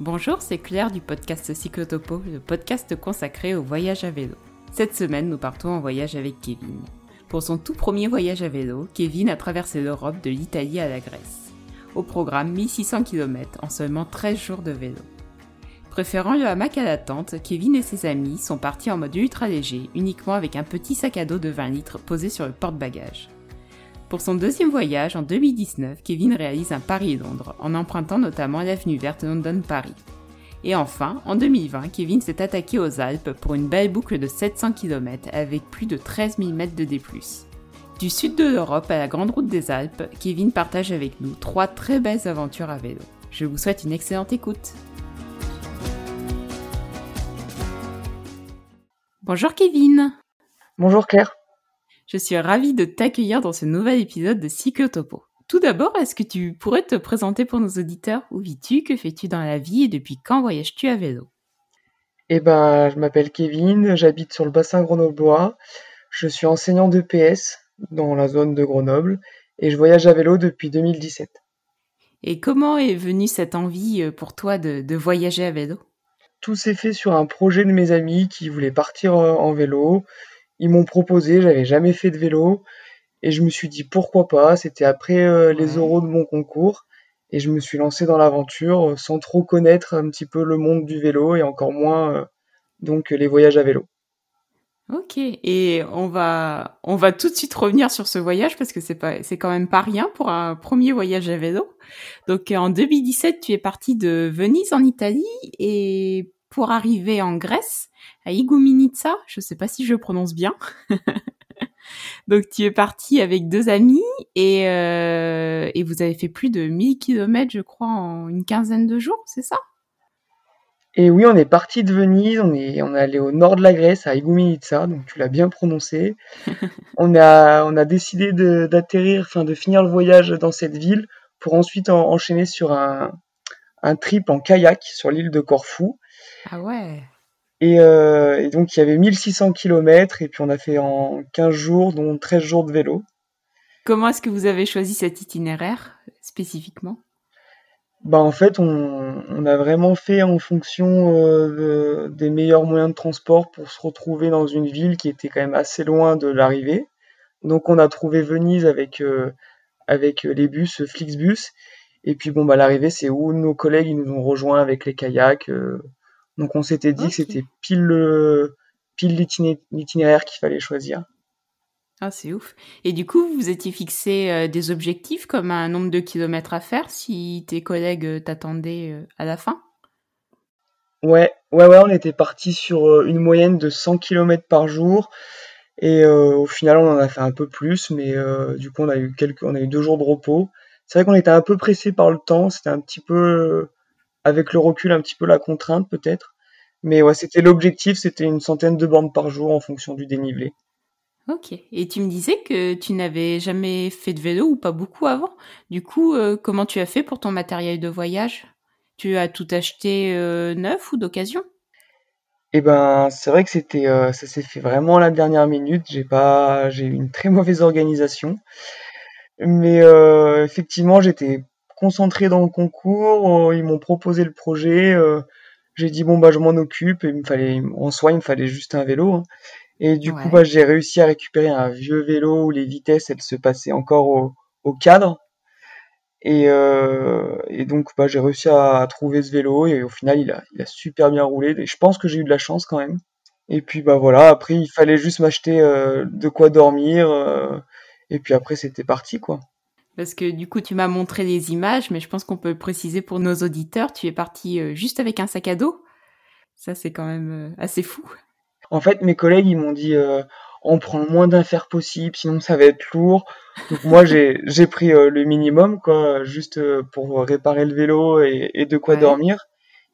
Bonjour, c'est Claire du podcast Cyclotopo, le podcast consacré au voyage à vélo. Cette semaine, nous partons en voyage avec Kevin. Pour son tout premier voyage à vélo, Kevin a traversé l'Europe de l'Italie à la Grèce. Au programme 1600 km en seulement 13 jours de vélo. Préférant le hamac à la tente, Kevin et ses amis sont partis en mode ultra léger, uniquement avec un petit sac à dos de 20 litres posé sur le porte-bagages. Pour son deuxième voyage, en 2019, Kevin réalise un Paris-Londres, en empruntant notamment l'avenue verte London-Paris. Et enfin, en 2020, Kevin s'est attaqué aux Alpes pour une belle boucle de 700 km avec plus de 13 000 mètres de D+. Du sud de l'Europe à la Grande Route des Alpes, Kevin partage avec nous trois très belles aventures à vélo. Je vous souhaite une excellente écoute. Bonjour Kevin Bonjour Claire je suis ravie de t'accueillir dans ce nouvel épisode de Cyclotopo. Tout d'abord, est-ce que tu pourrais te présenter pour nos auditeurs? Où vis-tu? Que fais-tu dans la vie? Et depuis quand voyages-tu à vélo? Eh ben, je m'appelle Kevin, j'habite sur le bassin grenoblois. Je suis enseignant de PS dans la zone de Grenoble et je voyage à vélo depuis 2017. Et comment est venue cette envie euh, pour toi de, de voyager à vélo? Tout s'est fait sur un projet de mes amis qui voulaient partir euh, en vélo. Ils m'ont proposé, j'avais jamais fait de vélo et je me suis dit pourquoi pas? C'était après euh, les euros de mon concours et je me suis lancé dans l'aventure euh, sans trop connaître un petit peu le monde du vélo et encore moins euh, donc les voyages à vélo. Ok, et on va on va tout de suite revenir sur ce voyage parce que c'est pas c'est quand même pas rien pour un premier voyage à vélo. Donc en 2017, tu es parti de Venise en Italie et pour arriver en Grèce, à Igoumenitsa, je sais pas si je prononce bien. Donc tu es parti avec deux amis et, euh, et vous avez fait plus de 1000 km, je crois, en une quinzaine de jours, c'est ça? Et oui, on est parti de Venise, on est, on est allé au nord de la Grèce, à Igoumenitsa, donc tu l'as bien prononcé. on, a, on a décidé d'atterrir, enfin de finir le voyage dans cette ville pour ensuite enchaîner sur un, un trip en kayak sur l'île de Corfou. Ah ouais euh, et, donc, il y avait 1600 km et puis on a fait en 15 jours, dont 13 jours de vélo. Comment est-ce que vous avez choisi cet itinéraire spécifiquement? Bah en fait, on, on, a vraiment fait en fonction euh, des meilleurs moyens de transport pour se retrouver dans une ville qui était quand même assez loin de l'arrivée. Donc on a trouvé Venise avec euh, avec les bus Flixbus. Et puis bon bah l'arrivée c'est où nos collègues ils nous ont rejoints avec les kayaks. Donc on s'était dit que c'était pile le pile l'itinéraire qu'il fallait choisir. Ah, c'est ouf. Et du coup, vous étiez fixé euh, des objectifs comme un nombre de kilomètres à faire si tes collègues euh, t'attendaient euh, à la fin? Ouais, ouais, ouais, on était parti sur une moyenne de 100 km par jour. Et au final, on en a fait un peu plus, mais du coup, on a eu quelques, on a eu deux jours de repos. C'est vrai qu'on était un peu pressé par le temps. C'était un petit peu avec le recul un petit peu la contrainte peut-être. Mais ouais, c'était l'objectif, c'était une centaine de bornes par jour en fonction du dénivelé. Ok. Et tu me disais que tu n'avais jamais fait de vélo ou pas beaucoup avant. Du coup, euh, comment tu as fait pour ton matériel de voyage? Tu as tout acheté euh, neuf ou d'occasion? Eh ben, c'est vrai que c'était, euh, ça s'est fait vraiment à la dernière minute. J'ai pas, j'ai eu une très mauvaise organisation. Mais effectivement, j'étais concentré dans le concours, euh, ils m'ont proposé le projet, euh, j'ai dit bon bah je m'en occupe, et il me fallait en soi il me fallait juste un vélo. Hein. Et du coup bah j'ai réussi à récupérer un vieux vélo où les vitesses elles se passaient encore au, cadre. Et, euh, et, donc bah, j'ai réussi à, trouver ce vélo et au final il a, il a super bien roulé. Et je pense que j'ai eu de la chance quand même. Et puis bah voilà, après il fallait juste m'acheter de quoi dormir. et puis après c'était parti quoi. Parce que du coup, tu m'as montré les images, mais je pense qu'on peut préciser pour nos auditeurs, tu es parti euh, juste avec un sac à dos. Ça, c'est quand même euh, assez fou. En fait, mes collègues, ils m'ont dit, euh, on prend le moins d'affaires possible, sinon ça va être lourd. Donc moi, j'ai pris le minimum, quoi, juste pour réparer le vélo et, de quoi dormir.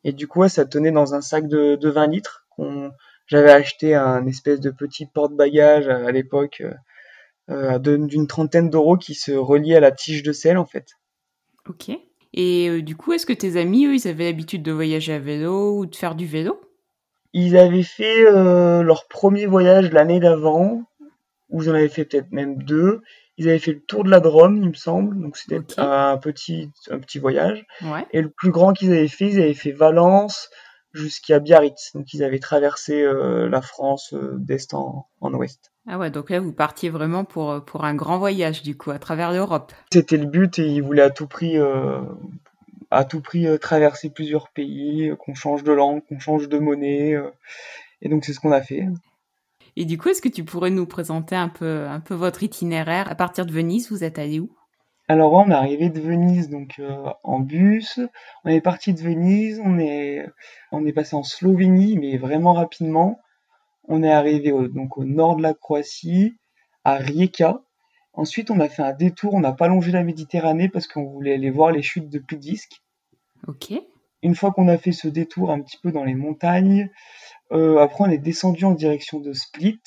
Et du coup, ça tenait dans un sac de, de 20 litres. J'avais acheté un espèce de petit porte-bagages à l'époque d'une trentaine d'euros qui se relie à la tige de sel en fait. Ok. Et euh, du coup, est-ce que tes amis, eux, ils avaient l'habitude de voyager à vélo ou de faire du vélo? Ils avaient fait euh, leur premier voyage l'année d'avant, ou ils en avaient fait peut-être même deux. Ils avaient fait le tour de la Drôme, il me semble, donc c'était un petit un petit voyage. Et le plus grand qu'ils avaient fait, ils avaient fait Valence jusqu'à Biarritz. Donc ils avaient traversé euh, la France euh, d'est en, en ouest. Ah ouais, donc là vous partiez vraiment pour pour un grand voyage du coup à travers l'Europe. C'était le but et ils voulaient à tout prix euh, à tout prix traverser plusieurs pays, qu'on change de langue, qu'on change de monnaie. et donc c'est ce qu'on a fait. Et du coup, est-ce que tu pourrais nous présenter un peu, un peu votre itinéraire? À partir de Venise, vous êtes allé où? Alors, on est arrivé de Venise donc euh, en bus. On est parti de Venise, on est, on est passé en Slovénie, mais vraiment rapidement. On est arrivé au, donc au nord de la Croatie, à Rijeka. Ensuite, on a fait un détour, on n'a pas longé la Méditerranée parce qu'on voulait aller voir les chutes de Pudisque. Ok. Une fois qu'on a fait ce détour un petit peu dans les montagnes, euh, après, on est descendu en direction de Split,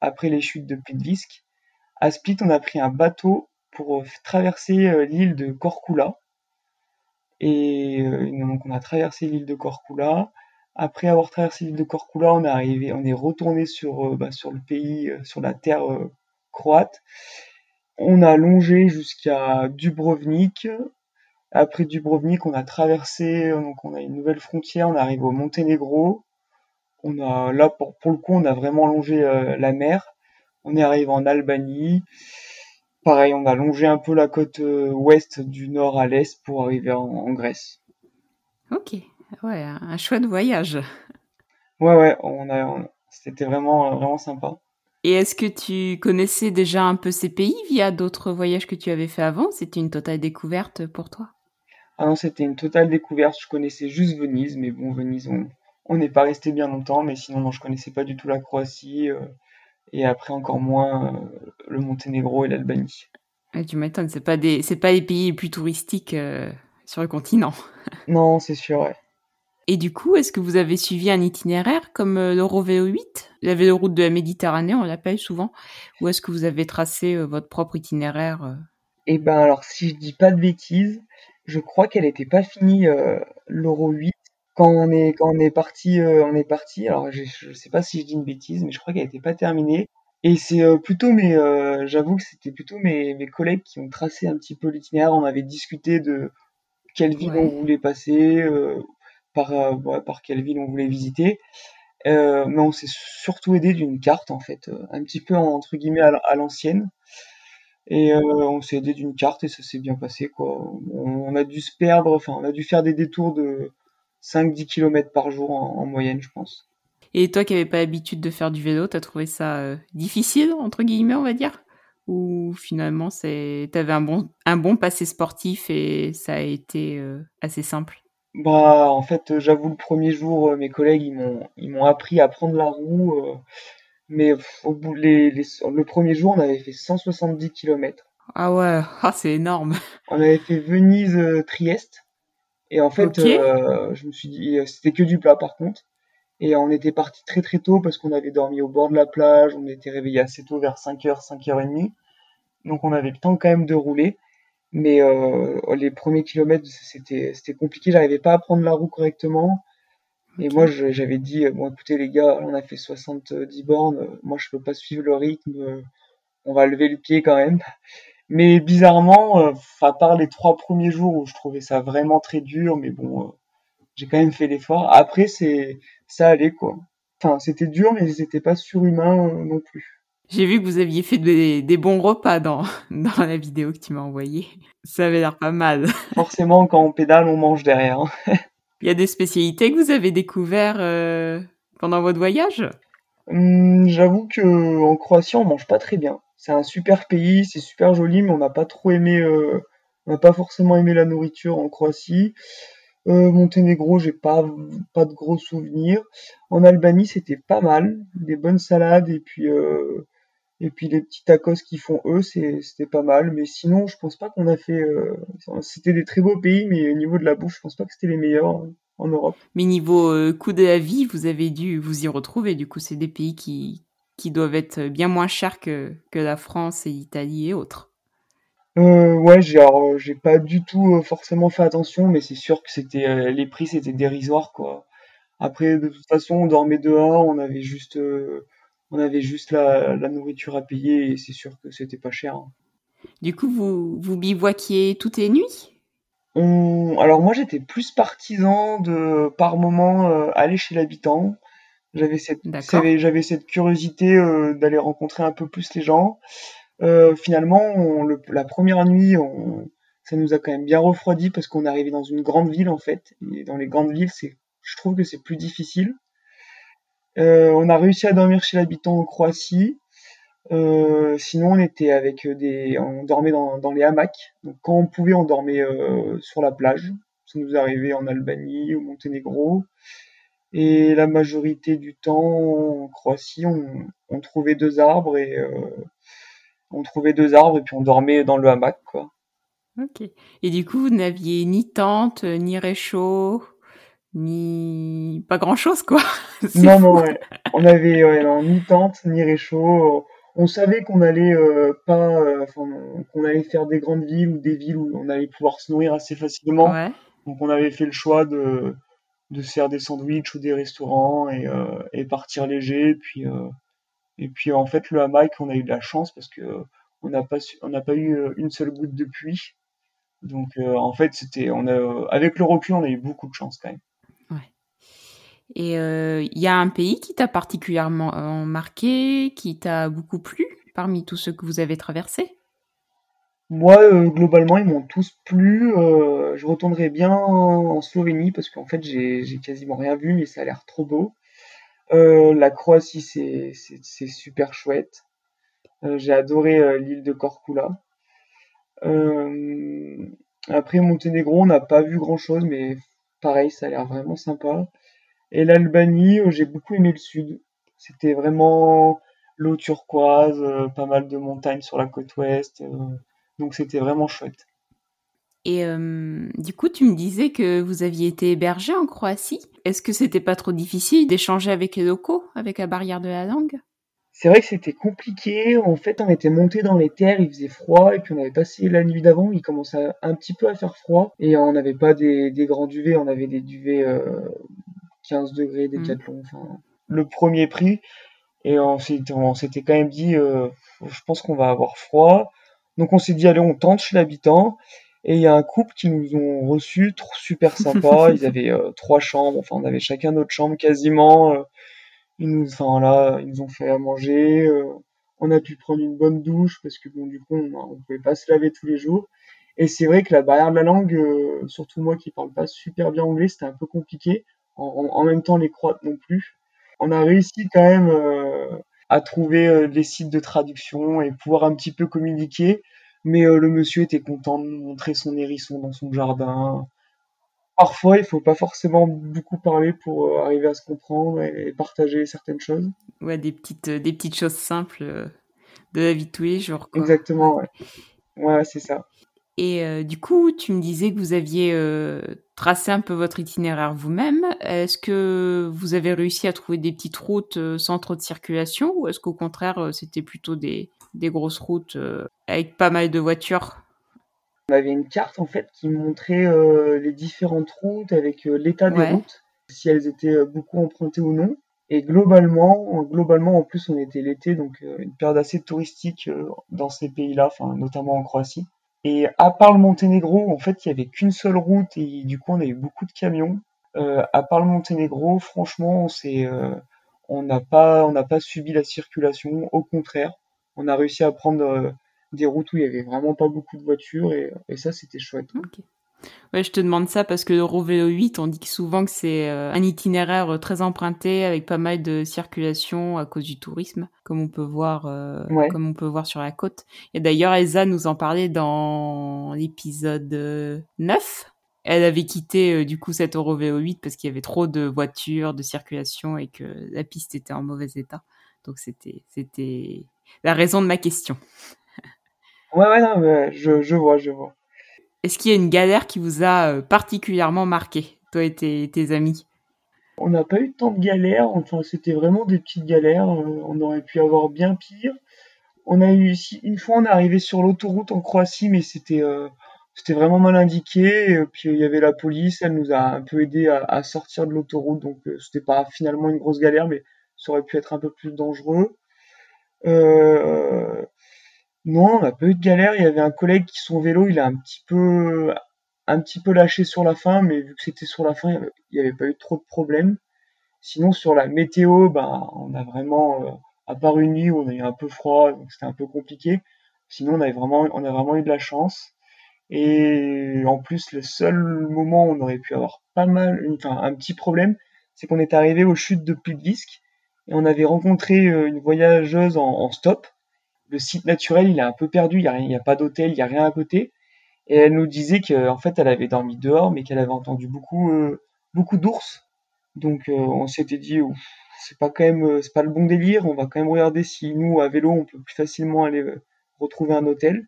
après les chutes de Plitvisk. À Split, on a pris un bateau pour euh, traverser euh, l'île de Korkula. Et donc, on a traversé l'île de Korkula. Après avoir traversé l'île de Korkula, on est arrivé, on est retourné sur, bah, sur le pays, sur la terre croate. On a longé jusqu'à Dubrovnik. Après Dubrovnik, on a traversé, donc on a une nouvelle frontière, on arrive au Monténégro. On a là pour, pour le coup, on a vraiment longé euh, la mer. On est arrivé en Albanie. Pareil, on a longé un peu la côte euh, ouest du nord à l'est pour arriver en, Grèce. Ok, ouais, un chouette voyage. Ouais, ouais, on a, c'était vraiment, vraiment sympa. Et est-ce que tu connaissais déjà un peu ces pays via d'autres voyages que tu avais fait avant? C'était une totale découverte pour toi? Ah non, c'était une totale découverte. Je connaissais juste Venise, mais bon, Venise, on, on n'est pas resté bien longtemps, mais sinon, non, je connaissais pas du tout la Croatie, euh, et après encore moins euh, le Monténégro et l'Albanie. tu m'étonnes, c'est pas des, c'est pas les pays les plus touristiques euh, sur le continent. non, c'est sûr, ouais. Et du coup, est-ce que vous avez suivi un itinéraire comme l'Eurovéo 8, la véloroute de la Méditerranée, on l'appelle souvent, ou est-ce que vous avez tracé votre propre itinéraire Eh ben, alors, si je dis pas de bêtises, je crois qu'elle n'était pas finie, l'Euro 8, quand on est quand on est parti euh, on est parti alors je, je sais pas si je dis une bêtise mais je crois qu'elle n'était pas terminée. Et c'est euh, plutôt mes euh, j'avoue que c'était plutôt mes, mes collègues qui ont tracé un petit peu l'itinéraire. On avait discuté de quelle ville on voulait passer par par quelle ville on voulait visiter. Mais on s'est surtout aidé d'une carte en fait un petit peu entre guillemets à l'ancienne. Et on s'est aidé d'une carte et ça s'est bien passé quoi. On, on a dû se perdre enfin on a dû faire des détours de 5-10 km par jour en, moyenne, je pense. Et toi qui n'avais pas l'habitude de faire du vélo, t'as trouvé ça euh, difficile, entre guillemets, on va dire? Ou finalement, t'avais un bon, un bon passé sportif et ça a été euh, assez simple? Bah, en fait, j'avoue, le premier jour, euh, mes collègues, ils m'ont, ils m'ont appris à prendre la roue. mais au bout, les, le premier jour, on avait fait 170 km. Ah ouais, ah, c'est énorme. On avait fait Venise-Trieste. Et en fait, euh, je me suis dit, euh, c'était que du plat par contre. Et on était parti très très tôt parce qu'on avait dormi au bord de la plage, on était réveillé assez tôt vers 5h, 5h30. Donc on avait le temps quand même de rouler. Mais euh, les premiers kilomètres, c'était c'était compliqué, j'arrivais pas à prendre la roue correctement. Et moi, j'avais dit, bon écoutez les gars, on a fait 70 bornes, moi je peux pas suivre le rythme, on va lever le pied quand même. Mais bizarrement, euh, à part les trois premiers jours où je trouvais ça vraiment très dur, mais bon, euh, j'ai quand même fait l'effort. Après, c'est ça allait quoi. Enfin, c'était dur, mais c'était pas surhumain euh, non plus. J'ai vu que vous aviez fait des, des, bons repas dans, dans la vidéo que tu m'as envoyée. Ça avait l'air pas mal. Forcément, quand on pédale, on mange derrière. Hein. Il y a des spécialités que vous avez découvert euh, pendant votre voyage? Hum, J'avoue que en Croatie, on mange pas très bien c'est un super pays, c'est super joli, mais on n'a pas trop aimé, euh, on n'a pas forcément aimé la nourriture en Croatie. Euh, Monténégro, j'ai pas pas de gros souvenirs. En Albanie, c'était pas mal, des bonnes salades et puis euh, et puis les petits tacos qu'ils font eux, c'était pas mal. Mais sinon, je pense pas qu'on a fait. C'était des très beaux pays, mais au niveau de la bouffe, je pense pas que c'était les meilleurs en Europe. Mais niveau coût de la vie, vous avez dû vous y retrouver. Du coup, c'est des pays qui qui doivent être bien moins chers que, que la France et l'Italie et autres. Euh, ouais, j'ai alors j'ai pas du tout euh, forcément fait attention, mais c'est sûr que c'était euh, les prix c'était dérisoire quoi. Après de toute façon on dormait dehors, on avait juste euh, on avait juste la, la nourriture à payer et c'est sûr que c'était pas cher. Hein. Du coup, vous, vous bivouaquiez toutes les nuits? Alors moi, j'étais plus partisan de, par moment, euh, aller chez l'habitant. J'avais cette, j'avais cette curiosité euh, d'aller rencontrer un peu plus les gens. Euh, finalement, la première nuit, on, ça nous a quand même bien refroidi parce qu'on est arrivé dans une grande ville en fait. Et dans les grandes villes, c'est, je trouve que c'est plus difficile. Euh, on a réussi à dormir chez l'habitant en Croatie. Euh, sinon, on était avec des, on dormait dans, dans les hamacs. Donc, quand on pouvait, on dormait euh, sur la plage. Ça nous arrivait en Albanie, au Monténégro. Et la majorité du temps, en Croatie, on, on trouvait deux arbres et euh, on trouvait deux arbres et puis on dormait dans le hamac, quoi. Ok. Et du coup, vous n'aviez ni tente, ni réchaud, ni pas grand chose, quoi. non, non, ouais. on avait ouais, ni tente, ni réchaud. On savait qu'on allait euh, pas, euh, qu'on allait faire des grandes villes ou des villes où on allait pouvoir se nourrir assez facilement. Ouais. Donc on avait fait le choix de de faire des sandwichs ou des restaurants et, euh, partir léger. Et puis et puis en fait le hamac, on a eu de la chance parce que on n'a pas pas eu une seule goutte de pluie. Donc en fait c'était on a avec le recul on a eu beaucoup de chance quand même. Et il euh, y a un pays qui t'a particulièrement euh, marqué, qui t'a beaucoup plu parmi tous ceux que vous avez traversés? Moi, euh, globalement, ils m'ont tous plu. je retournerai bien en Slovénie parce qu'en fait, j'ai quasiment rien vu, mais ça a l'air trop beau. la Croatie, c'est super chouette. j'ai adoré l'île de Korkula. après Monténégro, on n'a pas vu grand chose, mais pareil, ça a l'air vraiment sympa. Et l'Albanie, euh, j'ai beaucoup aimé le sud. C'était vraiment l'eau turquoise, euh, pas mal de montagnes sur la côte ouest. Euh, donc c'était vraiment chouette. Et du coup, tu me disais que vous aviez été hébergé en Croatie. Est-ce que c'était pas trop difficile d'échanger avec les locaux, avec la barrière de la langue? C'est vrai que c'était compliqué. En fait, on était monté dans les terres, il faisait froid, et puis on avait passé la nuit d'avant, il commençait un petit peu à faire froid, et on n'avait pas des, grands duvets, on avait des duvets 15 degrés mmh. décathlon, enfin, le premier prix. Et on s'était quand même dit, euh, je pense qu'on va avoir froid. Donc on s'est dit, allez, on tente chez l'habitant. Et il y a un couple qui nous ont reçus, super sympa. Ils avaient euh, trois chambres, enfin on avait chacun notre chambre quasiment. Euh, ils nous, enfin là, ils nous ont fait à manger. on a pu prendre une bonne douche parce que bon du coup on, on pouvait pas se laver tous les jours. Et c'est vrai que la barrière de la langue, surtout moi qui parle pas super bien anglais, c'était un peu compliqué en, même temps les Croates non plus. On a réussi quand même euh, à trouver euh, des sites de traduction et pouvoir un petit peu communiquer. Mais euh, le monsieur était content de nous montrer son hérisson dans son jardin. Parfois, il faut pas forcément beaucoup parler pour arriver à se comprendre et, partager certaines choses. Ouais, des petites, des petites choses simples de la vie de tous les jours. Exactement, ouais. Ouais, c'est ça. Et euh, du coup, tu me disais que vous aviez euh, tracé un peu votre itinéraire vous-même. Est-ce que vous avez réussi à trouver des petites routes euh, sans trop de circulation ou est-ce qu'au contraire, c'était plutôt des, des grosses routes avec pas mal de voitures? On avait une carte en fait qui montrait les différentes routes avec l'état des routes, si elles étaient beaucoup empruntées ou non. Et globalement, globalement en plus, on était l'été, donc une période assez touristique dans ces pays-là, notamment en Croatie. Et à part le Monténégro, en fait, il y avait qu'une seule route et du coup, on a eu beaucoup de camions. Euh, à part le Monténégro, franchement, c'est, euh, on n'a pas, on n'a pas subi la circulation. Au contraire, on a réussi à prendre euh, des routes où il y avait vraiment pas beaucoup de voitures et, et ça, c'était chouette. Ouais, je te demande ça parce que le Rovelo 8, on dit souvent que c'est euh, un itinéraire euh, très emprunté avec pas mal de circulation à cause du tourisme, comme on peut voir, euh, comme on peut voir sur la côte. Et d'ailleurs, Elsa nous en parlait dans l'épisode 9. Elle avait quitté du coup cet Eurovelo 8 parce qu'il y avait trop de voitures, de circulation et que la piste était en mauvais état. Donc c'était c'était la raison de ma question. Ouais ouais non, mais je, je vois je vois. Est-ce qu'il y a une galère qui vous a euh, particulièrement marqué, toi et tes, amis? On n'a pas eu tant de galères, enfin c'était vraiment des petites galères, euh, on aurait pu avoir bien pire. On a eu ici, une fois on est arrivé sur l'autoroute en Croatie, mais c'était euh, vraiment mal indiqué. Puis il y avait la police, elle nous a un peu aidé à, sortir de l'autoroute, donc c'était pas finalement une grosse galère, mais ça aurait pu être un peu plus dangereux. Non, on n'a pas eu de galère. Il y avait un collègue qui son vélo, il a un petit peu, un petit peu lâché sur la fin, mais vu que c'était sur la fin, il n'y avait pas eu trop de problèmes. Sinon, sur la météo, ben, on a vraiment, euh, à part une nuit où on a eu un peu froid, donc c'était un peu compliqué. Sinon, on avait vraiment, on a vraiment eu de la chance. Et en plus, le seul moment où on aurait pu avoir pas mal, enfin, un petit problème, c'est qu'on est arrivé aux chutes de Plitvisk et on avait rencontré euh, une voyageuse en, stop. Le site naturel, il est un peu perdu, il n'y a, a pas d'hôtel, il n'y a rien à côté. Et elle nous disait qu'en fait, elle avait dormi dehors, mais qu'elle avait entendu beaucoup, euh, beaucoup d'ours. Donc, euh, on s'était dit, c'est pas quand même, c'est pas le bon délire. On va quand même regarder si nous, à vélo, on peut plus facilement aller retrouver un hôtel.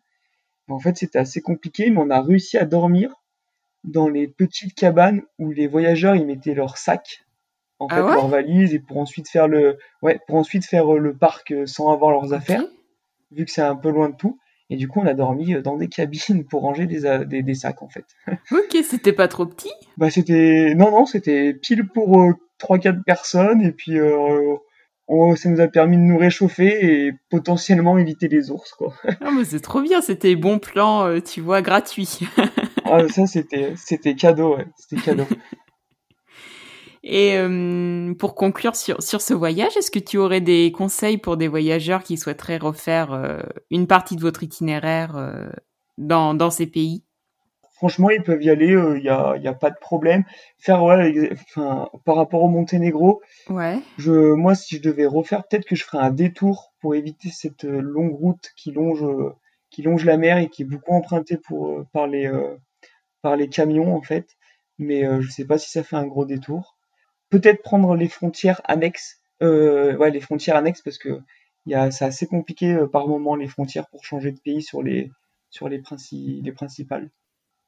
En fait, c'était assez compliqué, mais on a réussi à dormir dans les petites cabanes où les voyageurs ils mettaient leurs sacs, en ah fait, leurs valises, et pour ensuite faire le, ouais, pour ensuite faire euh, le parc euh, sans avoir leurs affaires, vu que c'est un peu loin de tout. Et du coup, on a dormi euh, dans des cabines pour ranger des, des, des sacs, en fait. Ok, c'était pas trop petit? Bah, c'était, non, non, c'était pile pour trois, 4 personnes, et puis ça nous a permis de nous réchauffer et potentiellement éviter les ours, quoi. Ah, mais c'est trop bien, c'était bon plan, euh, tu vois, gratuit. ah, ça, c'était, c'était cadeau, ouais, c'était cadeau. Et euh, pour conclure sur, sur ce voyage, est-ce que tu aurais des conseils pour des voyageurs qui souhaiteraient refaire euh, une partie de votre itinéraire dans, dans ces pays? Franchement, ils peuvent y aller, il euh, n'y a, y a, pas de problème. Faire, ouais, enfin, par rapport au Monténégro, ouais. je, moi, si je devais refaire, peut-être que je ferais un détour pour éviter cette euh, longue route qui longe, euh, qui longe la mer et qui est beaucoup empruntée pour, par, les, par les camions, en fait. Mais je sais pas si ça fait un gros détour. Peut-être prendre les frontières annexes, ouais, les frontières annexes, parce que y a, c'est assez compliqué par moment les frontières pour changer de pays sur les, sur les, princi les principales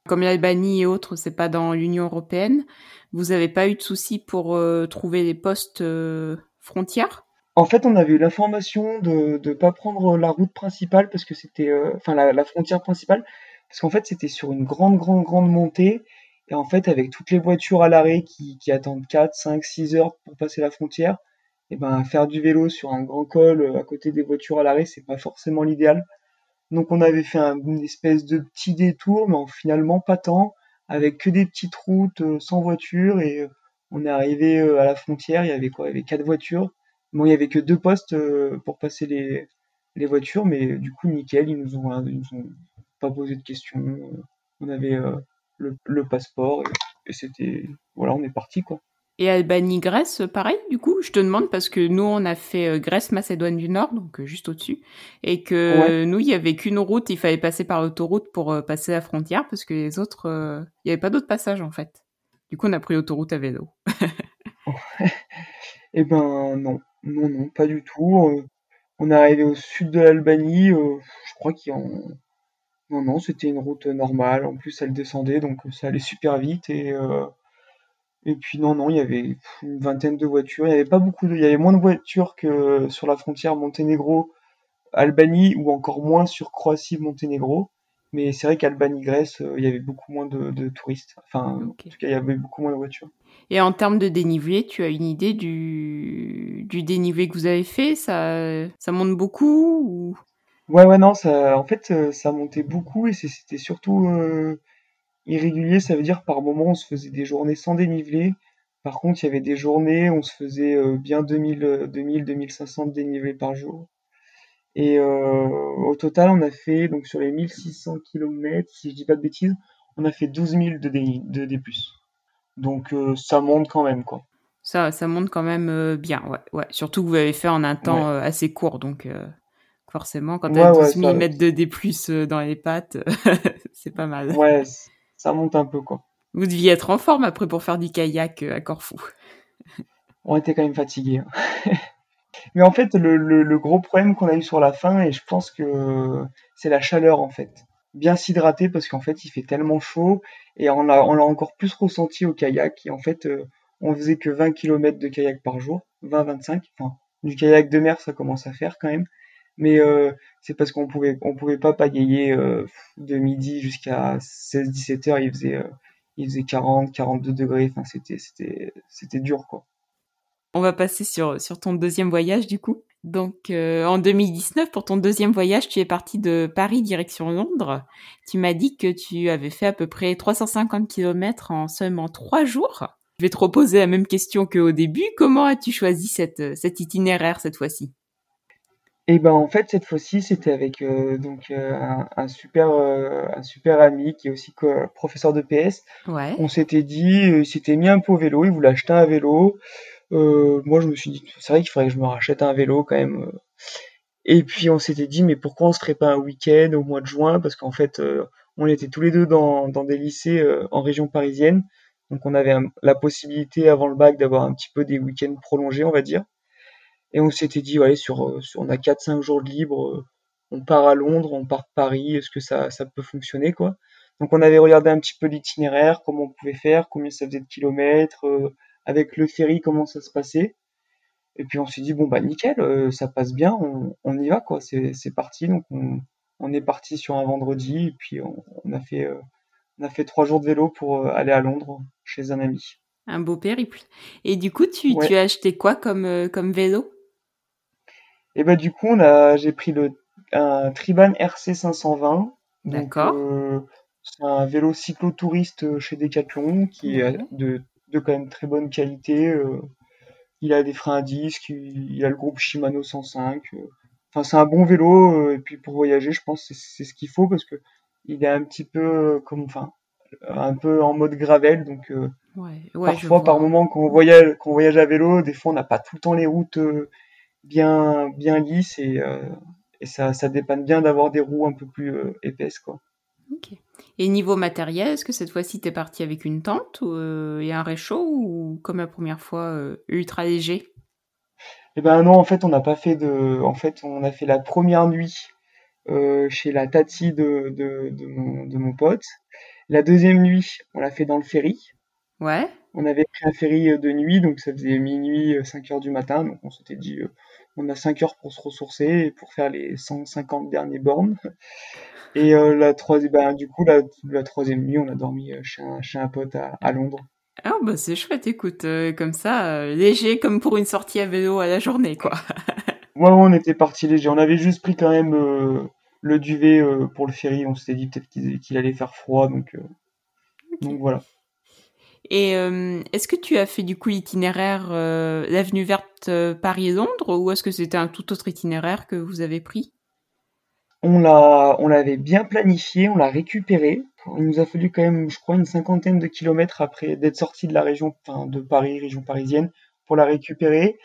comme l'Albanie et autres, c'est pas dans l'Union européenne. Vous n'avez pas eu de soucis pour euh, trouver des postes euh, frontières? En fait, on avait eu l'information de ne pas prendre la route principale parce que c'était, euh, enfin la, frontière principale, parce qu'en fait c'était sur une grande, grande, grande montée. Et en fait, avec toutes les voitures à l'arrêt qui, attendent 4, 5, 6 heures pour passer la frontière, et ben faire du vélo sur un grand col à côté des voitures à l'arrêt, c'est pas forcément l'idéal. Donc on avait fait un, une espèce de petit détour, mais finalement pas tant, avec que des petites routes euh, sans voiture et euh, on est arrivé euh, à la frontière, il y avait quoi? Il y avait quatre voitures. Bon, il y avait que deux postes pour passer les, les voitures, mais du coup nickel, ils nous ont, ils nous ont pas posé de questions. On avait le, le, passeport et, et c'était voilà, on est parti quoi. Et Albanie-Grèce, pareil, du coup, je te demande parce que nous, on a fait euh, Grèce-Macédoine du Nord, donc euh, juste au-dessus, et que nous, il y avait qu'une route, il fallait passer par l'autoroute pour euh, passer la frontière, parce que les autres, il n'y avait pas d'autres passages en fait. Du coup, on a pris l'autoroute à vélo. eh ben non, non, non, pas du tout. on est arrivé au sud de l'Albanie, je crois qu'il y en... Non, non, c'était une route normale. En plus, elle descendait, donc ça allait super vite et et puis non, non, il y avait une vingtaine de voitures. Il y avait pas beaucoup de, il y avait moins de voitures que sur la frontière Monténégro-Albanie ou encore moins sur Croatie-Monténégro. Mais c'est vrai qu'Albanie-Grèce, euh, il y avait beaucoup moins de, touristes. Enfin, en tout cas, il y avait beaucoup moins de voitures. Et en termes de dénivelé, tu as une idée du, du dénivelé que vous avez fait? Ça, ça monte beaucoup ou... Ouais, ouais, non, ça, en fait, euh, ça montait beaucoup et c'était surtout euh, Irrégulier, ça veut dire par moment on se faisait des journées sans dénivelé. Par contre, il y avait des journées où on se faisait euh, bien 2000, 2000, 2500 dénivelés par jour. Et euh, au total, on a fait, donc sur les 1600 km, si je dis pas de bêtises, on a fait 12 000 de D, de D+. Donc euh, ça monte quand même, quoi. Ça, ça monte quand même bien, ouais, ouais. Surtout que vous avez fait en un temps assez court, donc forcément, quand tu as 12 000 mètres de D+, dans les pattes, c'est pas mal. Ouais, ça monte un peu, quoi. Vous deviez être en forme après pour faire du kayak euh, à Corfou. On était quand même fatigués. Hein. Mais en fait, le, gros problème qu'on a eu sur la fin, et je pense que c'est la chaleur en fait. Bien s'hydrater parce qu'en fait, il fait tellement chaud et on l'a on encore plus ressenti au kayak. Et en fait, euh, on faisait que 20 km de kayak par jour, 20-25. Enfin, du kayak de mer, ça commence à faire quand même mais euh, c'est parce qu'on pouvait on pouvait pas pagayer euh, de midi jusqu'à 16 17 heures il faisait euh, il faisait 40 42 degrés enfin c'était c'était c'était dur quoi On va passer sur, sur ton deuxième voyage du coup. Donc en 2019, pour ton deuxième voyage, tu es parti de Paris direction Londres. Tu m'as dit que tu avais fait à peu près 350 km en seulement trois jours. Je vais te reposer la même question qu'au début. Comment as-tu choisi cette, cet itinéraire cette fois-ci? Et ben en fait cette fois-ci c'était avec euh, donc euh, un, super un super ami qui est aussi professeur de PS. Ouais. On s'était dit il s'était mis un peu au vélo, il voulait acheter un vélo. Euh, moi, je me suis dit, c'est vrai qu'il faudrait que je me rachète un vélo quand même. Euh. Et puis on s'était dit, mais pourquoi on se ferait pas un week-end au mois de juin? Parce qu'en fait, euh, on était tous les deux dans, dans des lycées en région parisienne. Donc on avait la possibilité avant le bac d'avoir un petit peu des week-ends prolongés, on va dire. Et on s'était dit, ouais, sur, sur on a 4-5 jours de libre, on part à Londres, on part de Paris, est-ce que ça, ça peut fonctionner, quoi? Donc on avait regardé un petit peu l'itinéraire, comment on pouvait faire, combien ça faisait de kilomètres, avec le ferry comment ça se passait. Et puis on s'est dit bon bah nickel, euh, ça passe bien, on, y va quoi, c'est parti. Donc on, est parti sur un vendredi et puis on, a fait euh, on a fait trois jours de vélo pour euh, aller à Londres chez un ami. Un beau périple. Et du coup tu, tu as acheté quoi comme comme vélo? Et bah du coup on a j'ai pris le un Triban RC 520. D'accord. c'est un vélo cyclotouriste chez Decathlon qui est de de quand même très bonne qualité. Euh, il a des freins à disque, il, a le groupe Shimano 105. Euh. Enfin, c'est un bon vélo. Euh, et puis pour voyager, je pense que c'est ce qu'il faut parce que il est un petit peu comme, enfin, un peu en mode gravel. Donc parfois, par moment, quand on voyage, quand on voyage à vélo, des fois, on n'a pas tout le temps les routes bien bien lisses et, et ça, ça dépanne bien d'avoir des roues un peu plus épaisses, quoi. Ok. Et niveau matériel, est-ce que cette fois-ci t'es parti avec une tente ou, euh, et un réchaud ou comme la première fois euh, ultra léger? Eh ben non, en fait on n'a pas fait de. En fait on a fait la première nuit euh, chez la tati de, de, de, mon, de mon pote. La deuxième nuit on l'a fait dans le ferry. Ouais. On avait pris un ferry de nuit, donc ça faisait minuit, 5 heures du matin, donc on s'était dit on a 5 heures pour se ressourcer et pour faire les 150 derniers bornes. Et euh, la troisième, bah, du coup, la, la, troisième nuit, on a dormi euh, chez un, chez un pote à, à Londres. Ah bah c'est chouette, écoute, euh, comme ça, léger comme pour une sortie à vélo à la journée, quoi. ouais, on était parti léger. On avait juste pris quand même le duvet pour le ferry. On s'était dit peut-être qu'il allait faire froid, donc, donc voilà. Et est-ce que tu as fait du coup l'itinéraire l'avenue verte Paris-Londres ou est-ce que c'était un tout autre itinéraire que vous avez pris? On l'a, on l'avait bien planifié, on l'a récupéré. Il nous a fallu quand même, je crois, une cinquantaine de kilomètres après d'être sorti de la région, enfin, de Paris, région parisienne, pour la récupérer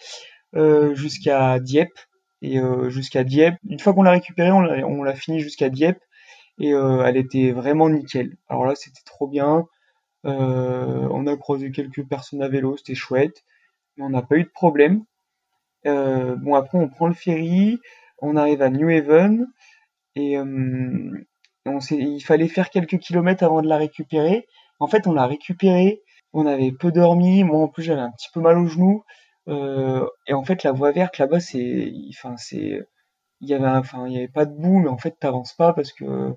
euh, jusqu'à Dieppe. Et euh, jusqu'à Dieppe, une fois qu'on l'a récupéré, on l'a, on l'a fini jusqu'à Dieppe et euh, elle était vraiment nickel. Alors là, c'était trop bien. On a croisé quelques personnes à vélo, c'était chouette, mais on n'a pas eu de problème. bon, après, on prend le ferry, on arrive à New Haven. Et euh, on il fallait faire quelques kilomètres avant de la récupérer. En fait, on l'a récupérée. On avait peu dormi. Moi, en plus, j'avais un petit peu mal au genou. Euh, et en fait, la voie verte là-bas, c'est, enfin, c'est, il y avait, enfin, il avait pas de boue, mais en fait, t'avances pas parce que,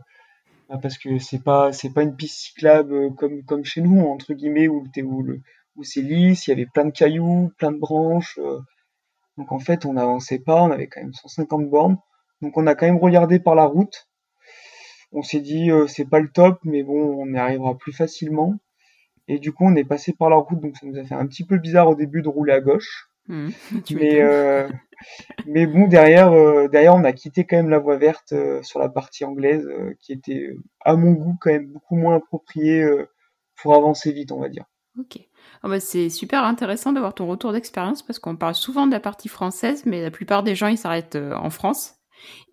parce que c'est pas, c'est pas une piste cyclable comme, comme chez nous entre guillemets où où où c'est lisse. Il y avait plein de cailloux, plein de branches. Euh. donc en fait, on n'avançait pas. On avait quand même 150 bornes. Donc on a quand même regardé par la route. On s'est dit euh, c'est pas le top, mais bon, on y arrivera plus facilement. Et du coup, on est passé par la route, donc ça nous a fait un petit peu bizarre au début de rouler à gauche. Mmh, mais euh, mais bon, derrière, euh, derrière, on a quitté quand même la voie verte sur la partie anglaise, qui était à mon goût quand même beaucoup moins appropriée pour avancer vite, on va dire. Ok. Ah bah c'est super intéressant d'avoir ton retour d'expérience parce qu'on parle souvent de la partie française, mais la plupart des gens ils s'arrêtent en France.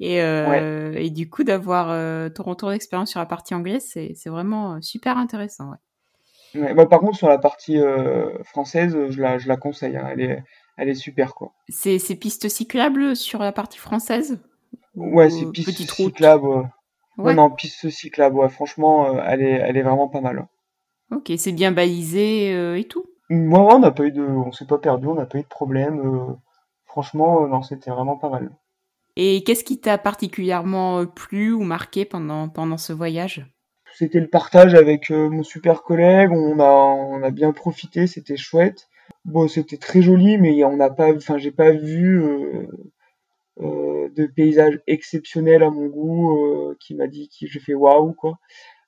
Et, euh, et du coup, d'avoir euh, ton retour d'expérience sur la partie anglaise, c'est vraiment euh, super intéressant. Ouais. Bah, par contre, sur la partie française, je la, je la conseille. Hein. Elle, est, elle est super. quoi. C'est pistes cyclables sur la partie française? Ouais, c'est pistes cyclables. Ouais. ouais. non, pistes cyclables. Ouais. Franchement, elle, est, elle est vraiment pas mal. Ok, c'est bien balisé et tout? Moi, on n'a pas eu de, on s'est pas perdu, on n'a pas eu de problème. franchement, non, c'était vraiment pas mal. Et qu'est-ce qui t'a particulièrement euh, plu ou marqué pendant, pendant ce voyage? C'était le partage avec euh, mon super collègue, on a, on a bien profité, c'était chouette. Bon, c'était très joli, mais on n'a pas, enfin, j'ai pas vu euh, euh, de paysage exceptionnel à mon goût euh, qui m'a dit que j'ai fait waouh quoi.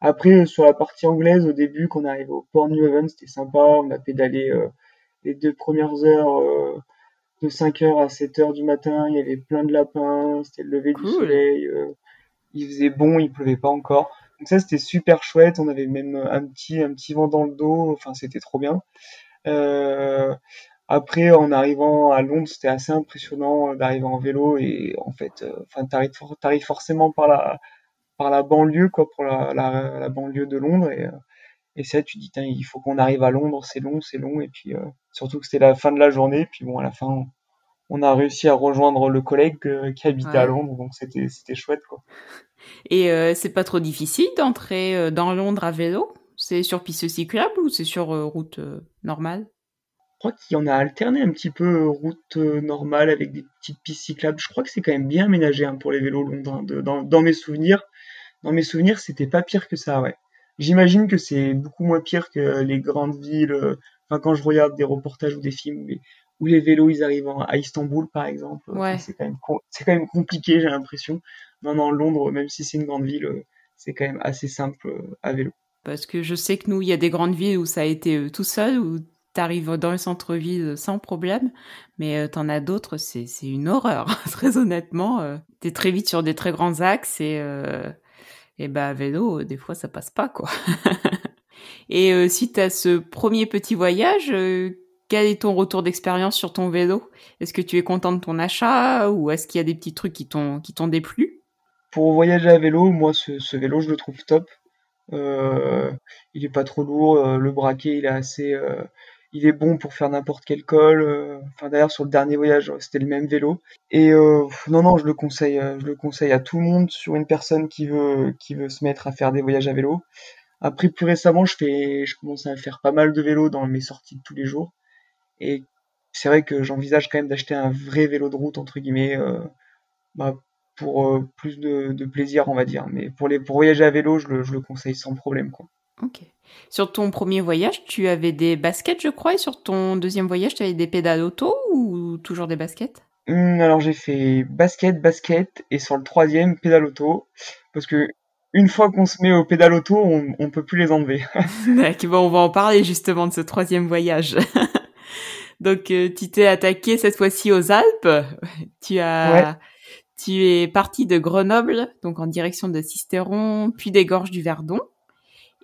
Après sur la partie anglaise au début quand on arrive au port New Haven c'était sympa, on a pédalé les deux premières heures de 5h à 7h du matin, il y avait plein de lapins, c'était le lever du soleil, il faisait bon, il pleuvait pas encore. Donc ça c'était super chouette, on avait même un petit un petit vent dans le dos, enfin c'était trop bien. Euh, après, en arrivant à Londres, c'était assez impressionnant euh, d'arriver en vélo et en fait, euh, enfin, t'arrives, t'arrives forcément par la, par la banlieue, quoi, pour la, la, la banlieue de Londres et, et ça, tu dis, il faut qu'on arrive à Londres, c'est long, c'est long, et puis surtout que c'était la fin de la journée, puis bon, à la fin, on, a réussi à rejoindre le collègue qui habitait à Londres, donc c'était, c'était chouette, quoi. Et c'est pas trop difficile d'entrer dans Londres à vélo? C'est sur piste cyclable ou c'est sur euh, route euh, normale? Je crois qu'il y en a alterné un petit peu euh, route normale avec des petites pistes cyclables. Je crois que c'est quand même bien aménagé hein, pour les vélos londres. dans, mes souvenirs, dans mes souvenirs, c'était pas pire que ça, ouais. J'imagine que c'est beaucoup moins pire que les grandes villes. Enfin, quand je regarde des reportages ou des films où les, vélos ils arrivent à Istanbul, par exemple, c'est quand quand même compliqué, j'ai l'impression. Non, non, Londres, même si c'est une grande ville, c'est quand même assez simple à vélo. Parce que je sais que nous, il y a des grandes villes où ça a été euh, tout seul, où tu arrives dans le centre-ville sans problème, mais euh, tu en as d'autres, c'est une horreur, très honnêtement. Euh. tu es très vite sur des très grands axes et, et bah, à vélo, des fois, ça passe pas, quoi. et si tu as ce premier petit voyage, quel est ton retour d'expérience sur ton vélo? Est-ce que tu es content de ton achat ou est-ce qu'il y a des petits trucs qui t'ont déplu? Pour voyager à vélo, moi, ce vélo, je le trouve top. Euh, il est pas trop lourd, euh, le braquet il est assez, euh, il est bon pour faire n'importe quel col. Enfin d'ailleurs sur le dernier voyage c'était le même vélo. Et non non je le conseille, je le conseille à tout le monde sur une personne qui veut qui veut se mettre à faire des voyages à vélo. Après plus récemment je fais, je commence à faire pas mal de vélo dans mes sorties de tous les jours. Et c'est vrai que j'envisage quand même d'acheter un vrai vélo de route entre guillemets. Bah, pour euh, plus de, plaisir, on va dire. Mais pour, les, pour voyager à vélo, je le, je le conseille sans problème. Quoi. Ok. Sur ton premier voyage, tu avais des baskets, je crois, et sur ton deuxième voyage, tu avais des pédales auto ou toujours des baskets? Hum, Alors j'ai fait basket, basket, et sur le troisième, pédale auto, parce que une fois qu'on se met au pédale auto, on, on peut plus les enlever. D'accord, on va en parler justement de ce troisième voyage. Donc euh, tu t'es attaqué cette fois-ci aux Alpes. Tu as tu es parti de Grenoble, donc en direction de Sisteron, puis des gorges du Verdon.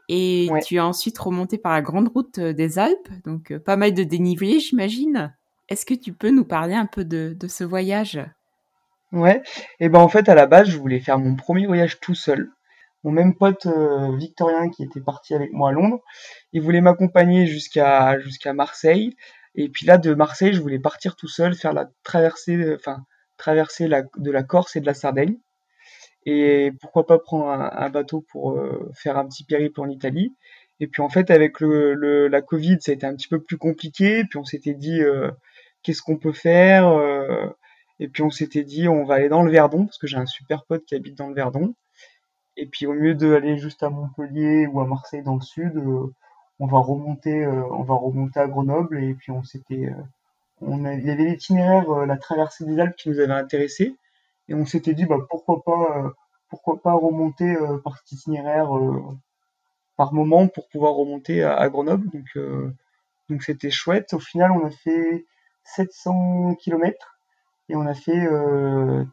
Et tu as ensuite remonté par la grande route euh, des Alpes, donc euh, pas mal de dénivelé, j'imagine. Est-ce que tu peux nous parler un peu de, ce voyage? Ouais, et ben en fait à la base je voulais faire mon premier voyage tout seul. Mon même pote euh, Victorien qui était parti avec moi à Londres, il voulait m'accompagner jusqu'à jusqu'à Marseille. Et puis là de Marseille je voulais partir tout seul, faire la traversée, enfin traverser la, de la Corse et de la Sardaigne. Et pourquoi pas prendre un, bateau pour euh, faire un petit périple en Italie. Et puis en fait, avec le, la Covid, ça a été un petit peu plus compliqué. Puis on s'était dit, euh, qu'est-ce qu'on peut faire euh, Et puis on s'était dit, on va aller dans le Verdon, parce que j'ai un super pote qui habite dans le Verdon. Et puis au lieu d'aller juste à Montpellier ou à Marseille dans le sud, on va remonter, on va remonter à Grenoble. Et puis on s'était il y avait l'itinéraire, euh, la traversée des Alpes qui nous avait intéressé, et on s'était dit bah, pourquoi pas, euh, pourquoi pas remonter euh, par cet itinéraire par moment pour pouvoir remonter à, Grenoble. Donc donc c'était chouette. Au final, on a fait 700 km et on a fait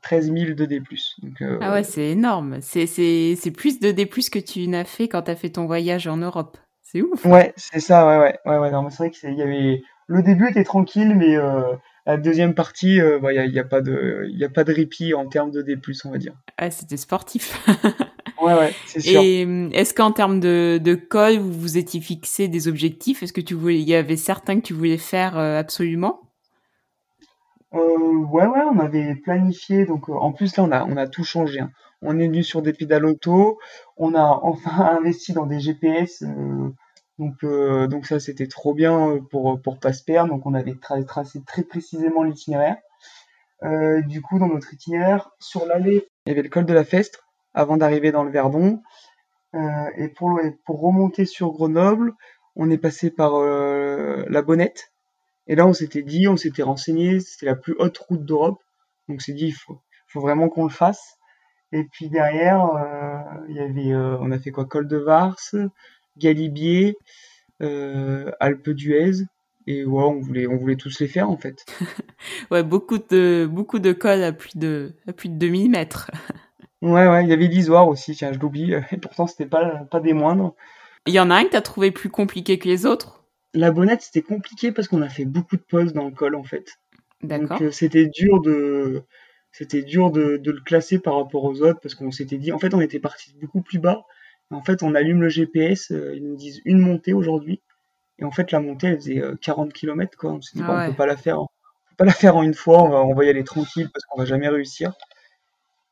13 000 de D+. Donc, ah ouais, c'est énorme. C'est, c'est, plus de D+, que tu n'as fait quand tu as fait ton voyage en Europe. C'est ouf. Ouais, c'est ça, ouais, ouais. ouais, ouais c'est vrai qu'il y avait le début était tranquille, mais euh, la deuxième partie, il euh, n'y a, y a, pas de, y a pas de répit en termes de D+, on va dire. Ah, c'était sportif. ouais, ouais, c'est sûr. Et euh, est-ce qu'en termes de, de col, vous vous étiez fixé des objectifs? Est-ce que tu voulais, il y avait certains que tu voulais faire absolument? Ouais, ouais, on avait planifié. Donc, en plus là, on a, on a tout changé. Hein. On est venu sur des pédales auto. On a enfin investi dans des GPS. Donc, euh, donc ça, c'était trop bien euh, pour, pour pas se perdre. Donc, on avait tracé très précisément l'itinéraire. Euh, du coup, dans notre itinéraire, sur l'allée, il y avait le col de la Festre avant d'arriver dans le Verdon. et pour, pour remonter sur Grenoble, on est passé par la Bonnette. Et là, on s'était dit, on s'était renseigné, c'était la plus haute route d'Europe. Donc, on s'est dit, il faut, faut vraiment qu'on le fasse. Et puis derrière, euh, il y avait, euh, on a fait quoi? Col de Vars, Galibier, euh, Alpe d'Huez. Et ouais, on voulait, on voulait tous les faire en fait. ouais, beaucoup de, beaucoup de cols à plus de, à plus de 2000 mètres. ouais, ouais, il y avait l'Isoire aussi, tiens, je l'oublie. Et pourtant, c'était pas, pas des moindres. Il y en a un que t'as trouvé plus compliqué que les autres? La bonnette, c'était compliqué parce qu'on a fait beaucoup de pauses dans le col en fait. D'accord. Donc c'était dur de, c'était dur de, de, le classer par rapport aux autres parce qu'on s'était dit, en fait, on était parti beaucoup plus bas. En fait, on allume le GPS, euh, ils nous disent une montée aujourd'hui. Et en fait, la montée, elle faisait 40 km, quoi. On s'est dit, on peut pas la faire, on peut pas la faire en une fois, on va, on va y aller tranquille parce qu'on va jamais réussir.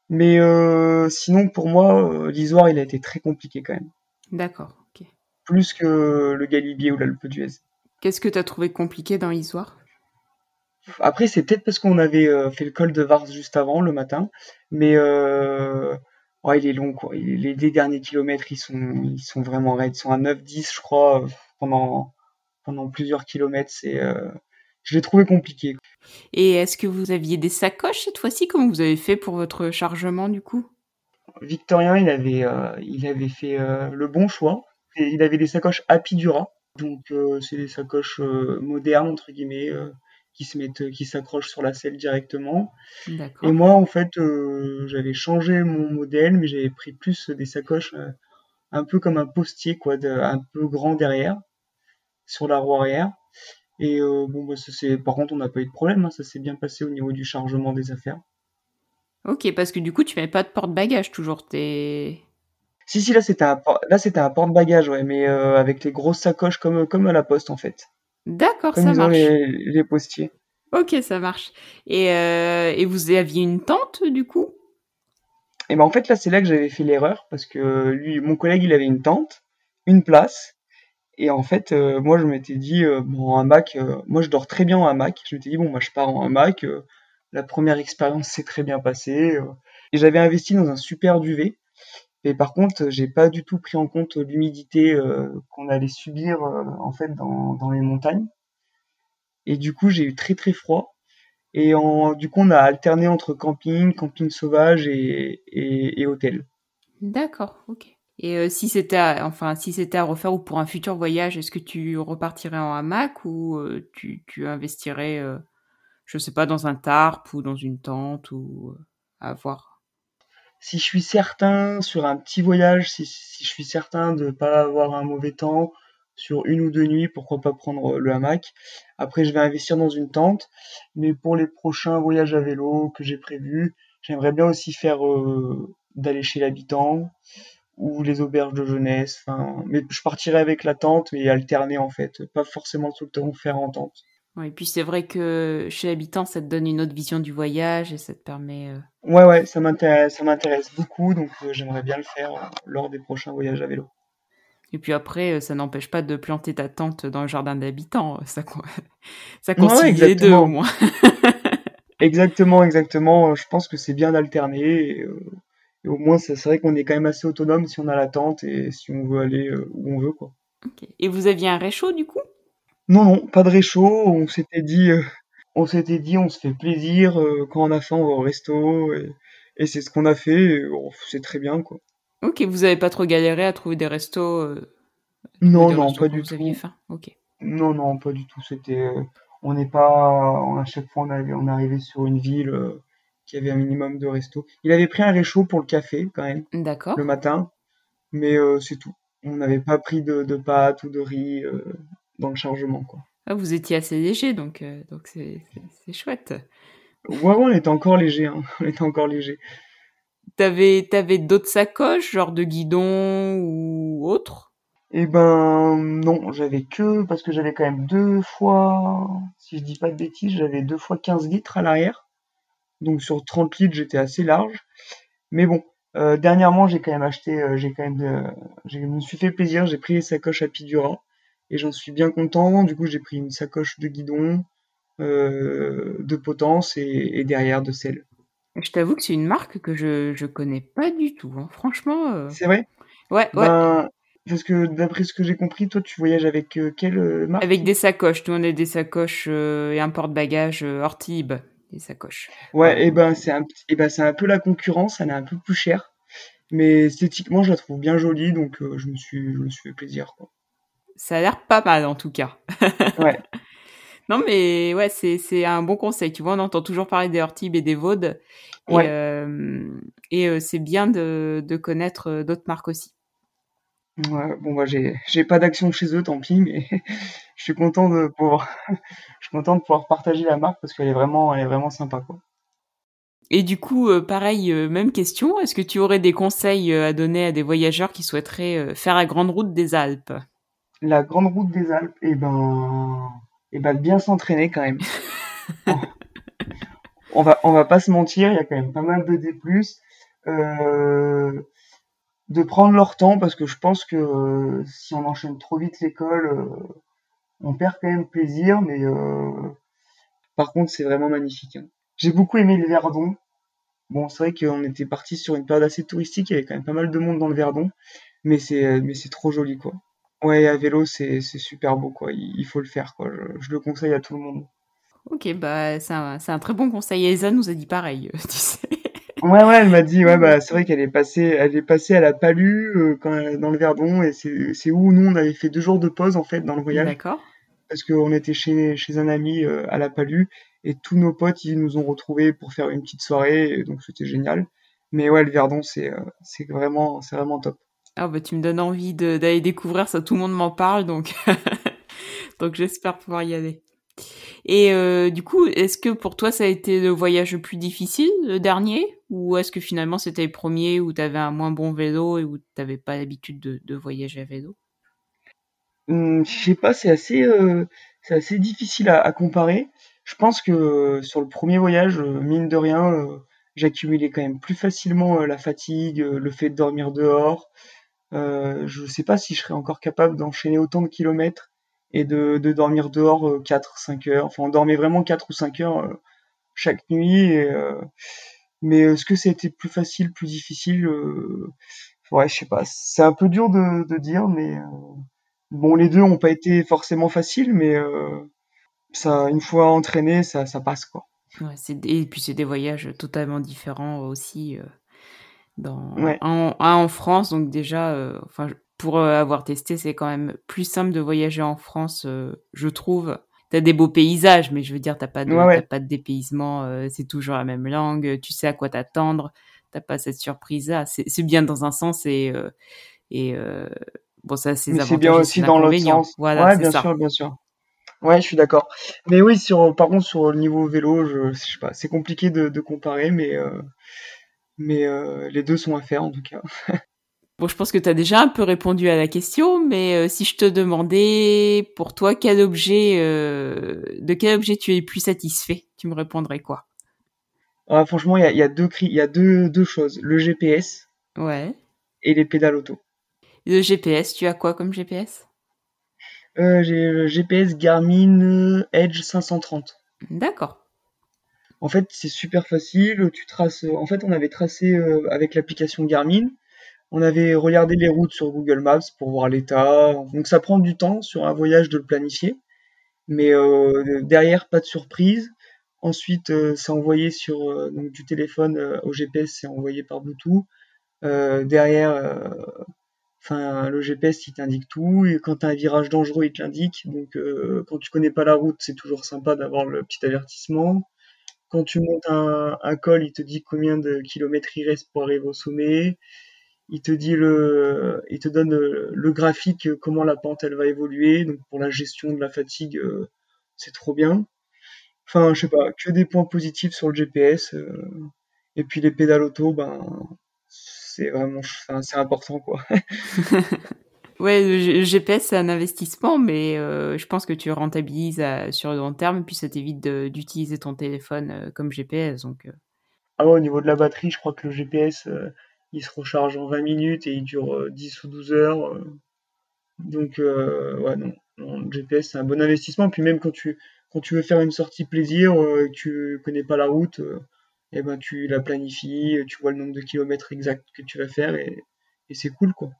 Mais euh, sinon, pour moi, euh, l'Isoire, il a été très compliqué quand même. D'accord, ok. Plus que le Galibier ou l'Alpe d'Huez. Qu'est-ce que tu as trouvé compliqué dans l'Isoire Après, c'est peut-être parce qu'on avait euh, fait le col de Vars juste avant, le matin. Mais euh, ouais, il est long, quoi. Les, les derniers kilomètres, ils sont, ils sont vraiment raides. Ils sont à 9-10, je crois, pendant, pendant plusieurs kilomètres. C'est, euh, je l'ai trouvé compliqué. Et est-ce que vous aviez des sacoches cette fois-ci Comment vous avez fait pour votre chargement du coup? Victorien, il avait, euh, il avait fait euh, le bon choix. Et il avait des sacoches Apidura. Donc, euh, c'est des sacoches euh, modernes, entre guillemets, euh, qui se mettent, qui s'accrochent sur la selle directement. Et moi, en fait, j'avais changé mon modèle, mais j'avais pris plus des sacoches un peu comme un postier, quoi, de, un peu grand derrière, sur la roue arrière. Et bon, bah, c'est, par contre, on n'a pas eu de problème. Hein, ça s'est bien passé au niveau du chargement des affaires. Ok, parce que du coup, tu mets pas de porte-bagages toujours. T'es... Si, si, là c'était un, là, c'était un porte-bagages, ouais, mais euh, avec les grosses sacoches comme, comme à la poste en fait. D'accord, ça marche. Les, les postiers. Ok, ça marche. Et, euh, et vous aviez une tente du coup? Et ben en fait là c'est là que j'avais fait l'erreur parce que lui, mon collègue il avait une tente, une place. Et en fait, euh, moi je m'étais dit, euh, bon, en hamac, moi je dors très bien en hamac. Je m'étais dit, bon, moi je pars en hamac. la première expérience s'est très bien passée. et j'avais investi dans un super duvet. Et par contre, j'ai pas du tout pris en compte l'humidité euh, qu'on allait subir euh, en fait dans, les montagnes. Et du coup, j'ai eu très très froid. Et en, du coup, on a alterné entre camping, camping sauvage et, hôtel. D'accord, ok. Et euh, si c'était, enfin, si c'était à refaire ou pour un futur voyage, est-ce que tu repartirais en hamac ou tu, tu investirais, euh, je sais pas, dans un tarp ou dans une tente ou à voir? Si je suis certain sur un petit voyage, si, je suis certain de pas avoir un mauvais temps sur une ou deux nuits, pourquoi pas prendre le hamac. Après, je vais investir dans une tente. Mais pour les prochains voyages à vélo que j'ai prévus, j'aimerais bien aussi faire euh, d'aller chez l'habitant ou les auberges de jeunesse. Mais je partirai avec la tente et alterner en fait, pas forcément tout le temps faire en tente. Ouais, et puis c'est vrai que chez l'habitant, ça te donne une autre vision du voyage et ça te permet. Euh... Ouais, ouais, ça m'intéresse, ça m'intéresse beaucoup, donc euh, j'aimerais bien le faire euh, lors des prochains voyages à vélo. Et puis après, ça n'empêche pas de planter ta tente dans le jardin d'habitants. Ça, ça ouais, les deux au moins. exactement, exactement. Je pense que c'est bien d'alterner. Et, et, au moins, c'est vrai qu'on est quand même assez autonome si on a la tente et si on veut aller où on veut, quoi. Okay. Et vous aviez un réchaud du coup? Non, non, pas de réchaud. On s'était dit, euh, on s'était dit, on se fait plaisir. Euh, quand on a faim, on va au resto. Et, et c'est ce qu'on a fait. Et, oh, c'est très bien, quoi. Ok, vous avez pas trop galéré à trouver des restos euh, Non, des non, restos pas quand du vous tout. aviez faim. Ok. Non, non, pas du tout. C'était, on n'est pas, à chaque fois on, avait, on arrivait sur une ville qui avait un minimum de restos. Il avait pris un réchaud pour le café quand même D'accord. le matin, mais c'est tout. On n'avait pas pris de, de pâtes ou de riz dans le chargement, quoi. Ah, vous étiez assez léger, donc euh, donc c'est c'est chouette. Ouais, ouais, on était encore léger, hein. on était encore léger. T'avais t'avais d'autres sacoches, genre de guidon ou autre? Eh ben non, j'avais que parce que j'avais quand même deux fois, si je dis pas de bêtises, j'avais deux fois 15 litres à l'arrière. Donc sur 30 litres, j'étais assez large. Mais bon, euh, dernièrement, j'ai quand même acheté, euh, j'ai quand même, euh, je me suis fait plaisir, j'ai pris les sacoches à Pidura et j'en suis bien content. Du coup, j'ai pris une sacoche de guidon, euh, de potence et, et, derrière de sel. Je t'avoue que c'est une marque que je je connais pas du tout. Hein. Franchement. Euh... C'est vrai? Ouais, ouais. Ben, Parce que d'après ce que j'ai compris, toi, tu voyages avec quelle marque? Avec des sacoches. Nous, on a des sacoches et un porte-bagages Ortib, des sacoches. Ouais, et ben c'est un, et ben c'est un peu la concurrence, elle est un peu plus chère. Mais esthétiquement, je la trouve bien jolie, donc je me suis, je me suis fait plaisir. Quoi. Ça a l'air pas mal en tout cas. ouais. Non, mais ouais, c'est, c'est un bon conseil. Tu vois, on entend toujours parler des Hortib et des Vaudes. Et, Ouais. euh, et euh, c'est bien de, de connaître euh, d'autres marques aussi. Ouais, bon bah j'ai j'ai pas d'action chez eux, tant pis, mais je suis content de pouvoir je suis content de pouvoir partager la marque parce qu'elle est vraiment elle est vraiment sympa quoi. Et du coup, pareil, même question. Est-ce que tu aurais des conseils à donner à des voyageurs qui souhaiteraient faire la grande route des Alpes? La grande route des Alpes, et ben et ben de bien s'entraîner quand même. on va on va pas se mentir, il y a quand même pas mal de D+. Euh, de prendre leur temps parce que je pense que euh, si on enchaîne trop vite l'école, euh, on perd quand même plaisir, mais euh, par contre c'est vraiment magnifique. hein. J'ai beaucoup aimé le Verdon. Bon, c'est vrai qu'on était parti sur une période assez touristique, il y avait quand même pas mal de monde dans le Verdon, mais c'est mais c'est trop joli quoi. Ouais, à vélo c'est c'est super beau quoi, il, il faut le faire quoi. Je, je le conseille à tout le monde. Ok, bah c'est un, c'est un très bon conseil. Elsa nous a dit pareil, tu sais. Ouais, ouais, elle m'a dit, ouais, bah, c'est vrai qu'elle est passée, elle est passée à la Palue, euh, quand elle- dans le Verdon, et c'est, c'est où nous, on avait fait deux jours de pause, en fait, dans le voyage, D'accord. parce qu'on était chez, chez un ami, euh, à la Palue, et tous nos potes, ils nous ont retrouvés pour faire une petite soirée, et donc c'était génial. Mais ouais, le Verdon, c'est, euh, c'est vraiment, c'est vraiment top. Ah bah tu me donnes envie d'aller découvrir ça. Tout le monde m'en parle, donc donc j'espère pouvoir y aller. Et euh, du coup, est-ce que pour toi ça a été le voyage le plus difficile, le dernier, ou est-ce que finalement c'était le premier où t'avais un moins bon vélo et où t'avais pas l'habitude de, voyager à vélo? Hum, je sais pas, c'est assez, euh, assez difficile à, comparer. Je pense que euh, sur le premier voyage, mine de rien, j'accumulais quand même plus facilement la fatigue, le fait de dormir dehors. Euh, je sais pas si je serais encore capable d'enchaîner autant de kilomètres et de, dormir dehors euh, 4-5 heures. Enfin, on dormait vraiment 4 ou 5 heures euh, chaque nuit. Euh, mais est-ce que été plus facile, plus difficile euh, Ouais, je sais pas. C'est un peu dur de, dire, mais euh, bon, les deux ont pas été forcément faciles, mais euh, ça, une fois entraîné, ça, passe quoi. Et puis c'est des voyages totalement différents aussi. Dans Ouais. un, un en France, donc déjà, euh, enfin pour euh, avoir testé, c'est quand même plus simple de voyager en France, euh, je trouve. T'as des beaux paysages, mais je veux dire, t'as pas de, Ouais, pas de dépaysement, euh, c'est toujours la même langue, tu sais à quoi t'attendre, t'as pas cette surprise-là. C'est bien dans un sens et et bon ça c'est c'est bien aussi dans l'autre sens. Voilà, Ouais, bien ça. sûr, bien sûr. Ouais, je suis d'accord. Mais oui, sur, par contre, sur le niveau vélo, je, je sais pas, c'est compliqué de, de comparer, mais, euh, mais euh, les deux sont à faire en tout cas. Bon, je pense que tu as déjà un peu répondu à la question, mais euh, si je te demandais pour toi quel objet, euh, de quel objet tu es plus satisfait, tu me répondrais quoi? Ah, franchement, il y a, il y a deux cri- il y a deux, deux choses, le GPS Ouais. et les pédales auto. Le GPS, tu as quoi comme GPS j'ai le GPS Garmin Edge 530. D'accord. En fait, c'est super facile. Tu traces. En fait, on avait tracé euh, avec l'application Garmin. On avait regardé les routes sur Google Maps pour voir l'état. Donc, ça prend du temps sur un voyage de le planifier. Mais euh, derrière, pas de surprise. Ensuite, euh, c'est envoyé sur euh, du téléphone euh, au GPS, c'est envoyé par Bluetooth. Euh, derrière, euh, enfin, le GPS, il t'indique tout. Et quand tu as un virage dangereux, il te l'indique. Donc, euh, quand tu connais pas la route, c'est toujours sympa d'avoir le petit avertissement. Quand tu montes un, col, il te dit combien de kilomètres il reste pour arriver au sommet. Il te dit le, il te donne le, le graphique, euh, comment la pente elle va évoluer. Donc pour la gestion de la fatigue, euh, c'est trop bien. Enfin, je sais pas, que des points positifs sur le GPS. euh, et puis les pédales auto, ben, c'est vraiment, c'est important quoi. Ouais, le GPS c'est un investissement, mais euh, je pense que tu rentabilises sur le long terme, puis ça t'évite d'utiliser ton téléphone euh, comme GPS. Donc, euh, Ah ouais, au niveau de la batterie, je crois que le GPS, il se recharge en 20 minutes et il dure euh, 10 ou 12 heures. Donc, ouais, non, le GPS, c'est un bon investissement. Puis même quand tu, quand tu veux faire une sortie plaisir, que tu connais pas la route, eh ben, tu la planifies, tu vois le nombre de kilomètres exact que tu vas faire et c'est cool, quoi.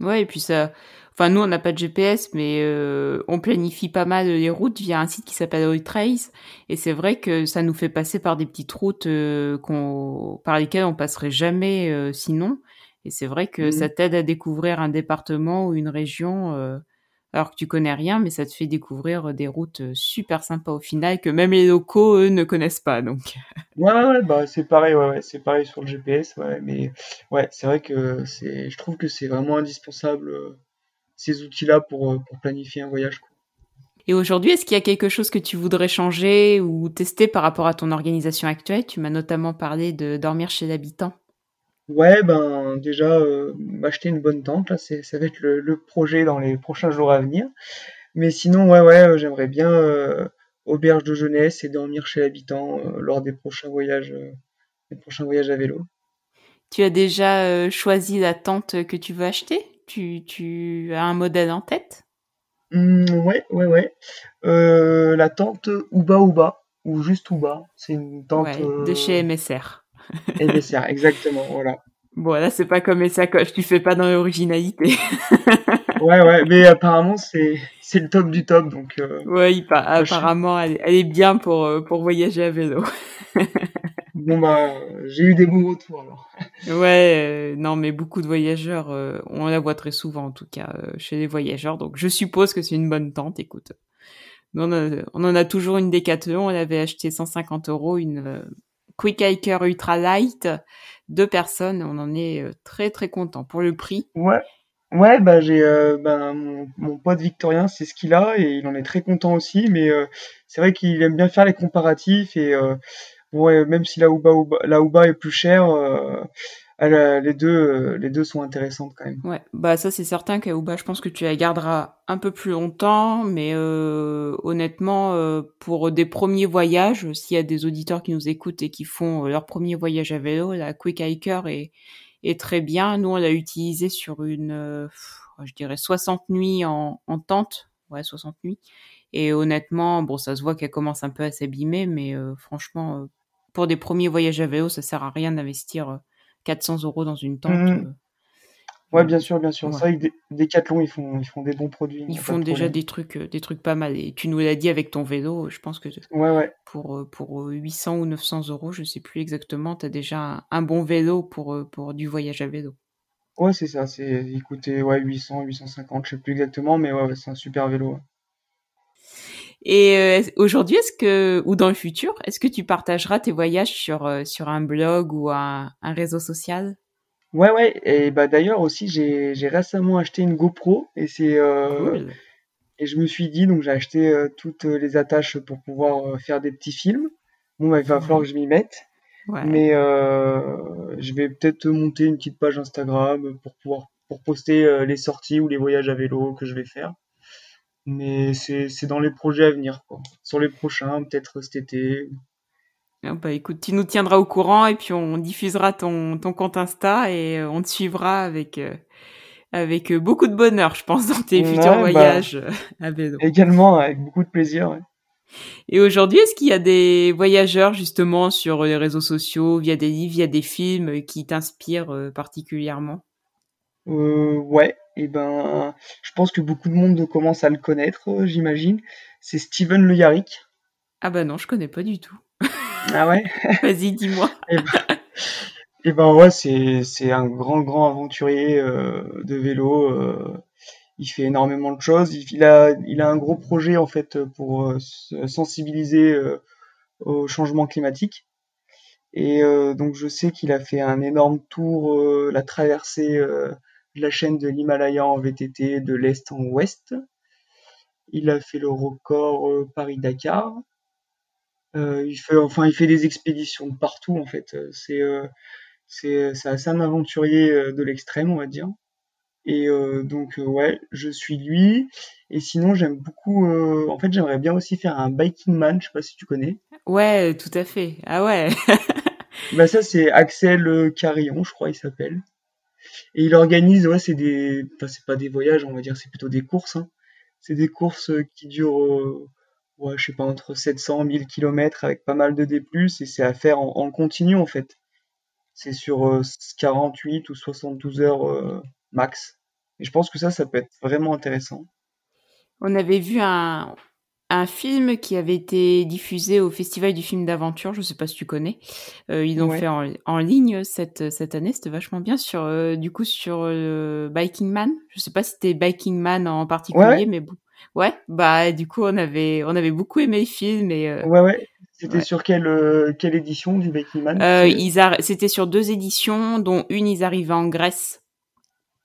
Ouais, et puis ça. Enfin, nous, on n'a pas de GPS, mais euh, on planifie pas mal les routes via un site qui s'appelle Trace. Et c'est vrai que ça nous fait passer par des petites routes euh, qu'on, par lesquelles on passerait jamais euh, sinon. Et c'est vrai que ça Mhm. t'aide à découvrir un département ou une région euh, alors que tu connais rien, mais ça te fait découvrir des routes euh, super sympas au final que même les locaux, eux, ne connaissent pas. Donc, Ouais, ouais, bah c'est pareil, ouais, ouais, c'est pareil sur le GPS, ouais, mais ouais, c'est vrai que c'est, je trouve que c'est vraiment indispensable euh, ces outils-là pour, euh, pour planifier un voyage, quoi. Et aujourd'hui, est-ce qu'il y a quelque chose que tu voudrais changer ou tester par rapport à ton organisation actuelle? Tu m'as notamment parlé de dormir chez l'habitant. Ouais, ben déjà euh, m'acheter une bonne tente, là, c'est, ça va être le, le projet dans les prochains jours à venir. Mais sinon, ouais, ouais, euh, j'aimerais bien euh, auberge de jeunesse et dormir chez l'habitant lors des prochains voyages, des prochains voyages à vélo. Tu as déjà choisi la tente que tu veux acheter? Tu, tu as un modèle en tête? Hmm, ouais, ouais, ouais. La tente Ouba Ouba, ou juste Ouba, c'est une tente Ouais, de chez euh, MSR. MSR, exactement, voilà. Bon, là, c'est pas comme les sacoches, tu fais pas dans l'originalité. Ouais, ouais, mais apparemment c'est c'est le top du top, donc euh, ouais, il apparemment, elle, elle est bien pour, euh, pour voyager à vélo. bon bah j'ai eu des bons retours alors. Ouais, euh, non, mais beaucoup de voyageurs, euh, on la voit très souvent en tout cas chez les voyageurs, donc je suppose que c'est une bonne tente. Écoute, on, a- on en a toujours une Decathlon, on avait acheté 150 euros une euh, Quick Hiker Ultra Light, deux personnes, on en est euh, très très content pour le prix. Ouais, ouais, bah j'ai euh, ben, mon, pote Victorien, c'est ce qu'il a et il en est très content aussi, mais euh, c'est vrai qu'il aime bien faire les comparatifs et même si la Ouba- la Ouba est plus chère, a- les deux euh, les deux sont intéressantes quand même. Ouais, bah ça c'est certain qu'Aouba, je pense que tu la garderas un peu plus longtemps, mais euh, honnêtement, euh, pour des premiers voyages, s'il y a des auditeurs qui nous écoutent et qui font euh, leur premier voyage à vélo, la Quick Hiker est, très bien. Nous, on l'a utilisée sur une, euh, je dirais 60 nuits en, en tente, ouais 60 nuits. Et honnêtement, bon, ça se voit qu'elle commence un peu à s'abîmer, mais euh, franchement, euh, pour des premiers voyages à vélo, ça sert à rien d'investir euh, 400 euros dans une tente. Mhm. euh, Ouais, bien sûr, bien sûr. Ouais. C'est vrai que Dé- Decathlon, ils font, ils font des bons produits. Ils font de déjà problème. des trucs, euh, des trucs pas mal. Et tu nous l'as dit avec ton vélo, je pense que Ouais, ouais. pour, euh, pour euh, 800 ou 900 euros, je sais plus exactement, tu as déjà un, un bon vélo pour, pour du voyage à vélo. Ouais, c'est ça. C'est, il coûtait, ouais, 800, 850, je sais plus exactement, mais ouais, c'est un super vélo. Et euh, aujourd'hui, est-ce que, ou dans le futur, est-ce que tu partageras tes voyages sur, euh, sur un blog ou un, un réseau social? Ouais, ouais. Et bah d'ailleurs aussi, j'ai, j'ai récemment acheté une GoPro et c'est, euh, Cool. et je me suis dit, donc j'ai acheté euh, toutes les attaches pour pouvoir euh, faire des petits films. Bon, bah, il va falloir que je m'y mette, Ouais. mais je vais peut-être monter une petite page Instagram pour pouvoir, pour poster les sorties ou les voyages à vélo que je vais faire. Mais c'est, dans les projets à venir, quoi. Sur les prochains, peut-être cet été. Ah bah écoute, tu nous tiendras au courant et puis on diffusera ton, ton compte Insta et euh, on te suivra avec, euh, avec euh, beaucoup de bonheur, je pense, dans tes Ouais, futurs bah, voyages à vélo. également, avec beaucoup de plaisir, ouais. Et aujourd'hui, est-ce qu'il y a des voyageurs justement sur les réseaux sociaux, via des livres, via des films, qui t'inspirent particulièrement? Euh, ouais, et ben, je pense que beaucoup de monde commence à le connaître, euh, j'imagine. C'est Steven Le Yarrick. Ah bah non, je connais pas du tout. Ah ouais? Vas-y, dis-moi. Et ben, et ben ouais, c'est c'est un grand grand aventurier euh, de vélo. euh, il fait énormément de choses. Il, a il a un gros projet en fait pour euh, se sensibiliser au changement climatique. Et donc je sais qu'il a fait un énorme tour, la traversée la chaîne de l'Himalaya en VTT de l'est en ouest. Il a fait le record euh, Paris-Dakar. Euh, il fait enfin il fait des expéditions de partout en fait. C'est euh, c'est c'est assez un aventurier de l'extrême on va dire. Et euh, donc ouais, je suis lui. Et sinon j'aime beaucoup. en fait j'aimerais bien aussi faire un biking man. Je sais pas si tu connais. Ouais, tout à fait. Ah ouais. Bah ça c'est Axel Carillon, je crois il s'appelle. Et il organise, ouais, c'est des, enfin c'est pas des voyages, on va dire, c'est plutôt des courses. Hein. C'est des courses euh, qui durent, euh, ouais, je sais pas, entre 700 1000 kilomètres avec pas mal de D+, et c'est à faire en, continu en fait. C'est sur euh, 48 ou 72 heures euh, max. Et je pense que ça, ça peut être vraiment intéressant. On avait vu un, un film qui avait été diffusé au Festival du film d'aventure, je sais pas si tu connais. Euh, ils l'ont fait en, ligne cette, cette année, c'était vachement bien sur euh, du coup sur euh, Biking Man. Je sais pas si c'était Biking Man en particulier, mais bon. Ouais, bah du coup on avait on avait beaucoup aimé le film et euh, Ouais ouais, c'était sur quelle quelle édition du Biking Man? Euh, c'était sur deux éditions dont une ils arrivaient en Grèce.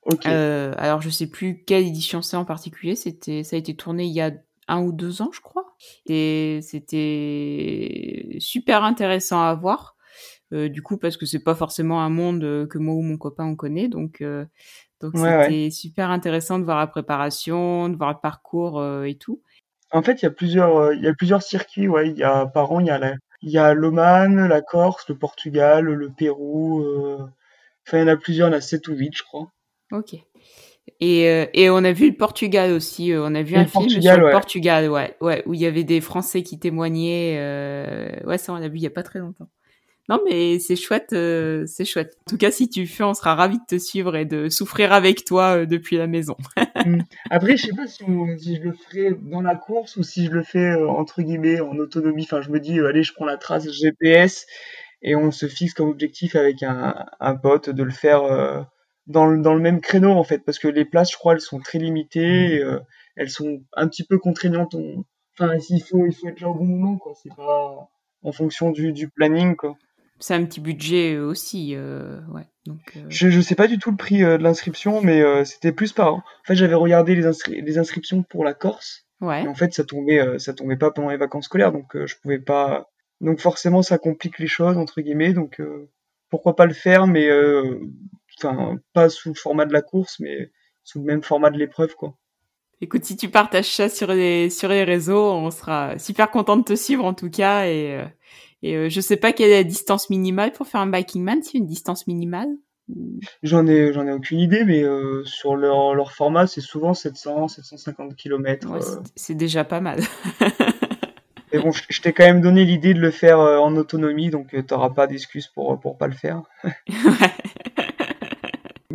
OK. alors je sais plus quelle édition c'est en particulier, c'était ça a été tourné il y a un ou deux ans, je crois. Et c'était super intéressant à voir. Euh, du coup, parce que c'est pas forcément un monde euh, que moi ou mon copain on connaît, donc euh, donc c'était super intéressant de voir la préparation, de voir le parcours et tout. En fait, il y a plusieurs il y a plusieurs circuits. Ouais, il y a par an il y a la, il y a l'Oman, la Corse, le Portugal, le Pérou. Enfin, il y en a plusieurs, il y en a 7 ou 8, je crois. Ok. Et, euh, et on a vu le Portugal aussi. Euh, on a vu un film sur le Portugal, ouais, ouais, où il y avait des Français qui témoignaient. Euh... Ouais, ça on l'a vu il y a pas très longtemps. Non, mais c'est chouette, euh, c'est chouette. En tout cas, si tu le fais, on sera ravis de te suivre et de souffrir avec toi depuis la maison. Mm. Après, je sais pas si, si, je le ferai dans la course ou si je le fais entre guillemets en autonomie. Enfin, je me dis, allez, je prends la trace GPS et on se fixe comme objectif avec un, un pote de le faire dans le, dans le même créneau en fait parce que les places je crois elles sont très limitées mmh. euh, elles sont un petit peu contraignantes enfin il faut il faut être là au bon moment quoi c'est pas en fonction du, du planning quoi. C'est un petit budget aussi euh, ouais donc euh... je je sais pas du tout le prix euh, de l'inscription mais euh, c'était plus par en fait j'avais regardé les, inscri les inscriptions pour la Corse ouais. et en fait ça tombait ça tombait pas pendant les vacances scolaires donc je pouvais pas donc forcément ça complique les choses entre guillemets donc pourquoi pas le faire mais enfin pas sous le format de la course, mais sous le même format de l'épreuve, quoi. Écoute, si tu partages ça sur les sur les réseaux, on sera super content de te suivre en tout cas. Et, euh, et euh, je sais pas quelle est la distance minimale pour faire un biking man, c'est une distance minimale J'en ai j'en ai aucune idée, mais euh, sur leur leur format, c'est souvent 700 750 km. c'est déjà pas mal. mais bon, je, t'ai quand même donné l'idée de le faire en autonomie, donc t'auras pas d'excuses pour pour pas le faire.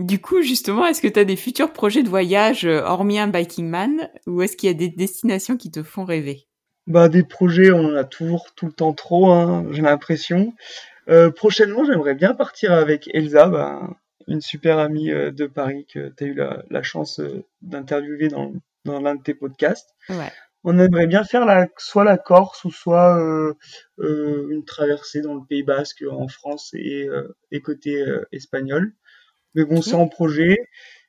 Du coup, justement, est-ce que tu as des futurs projets de voyage euh, hormis un Biking Man ou est-ce qu'il y a des destinations qui te font rêver? Bah des projets, on en a toujours tout le temps trop, hein, j'ai l'impression. Euh, prochainement, j'aimerais bien partir avec Elsa, bah, une super amie euh, de Paris que tu as eu la, chance d'interviewer dans, dans l'un de tes podcasts. Ouais. On aimerait bien faire la, soit la Corse ou soit une traversée dans le Pays Basque en France et, et côté espagnol. Mais bon, c'est en projet.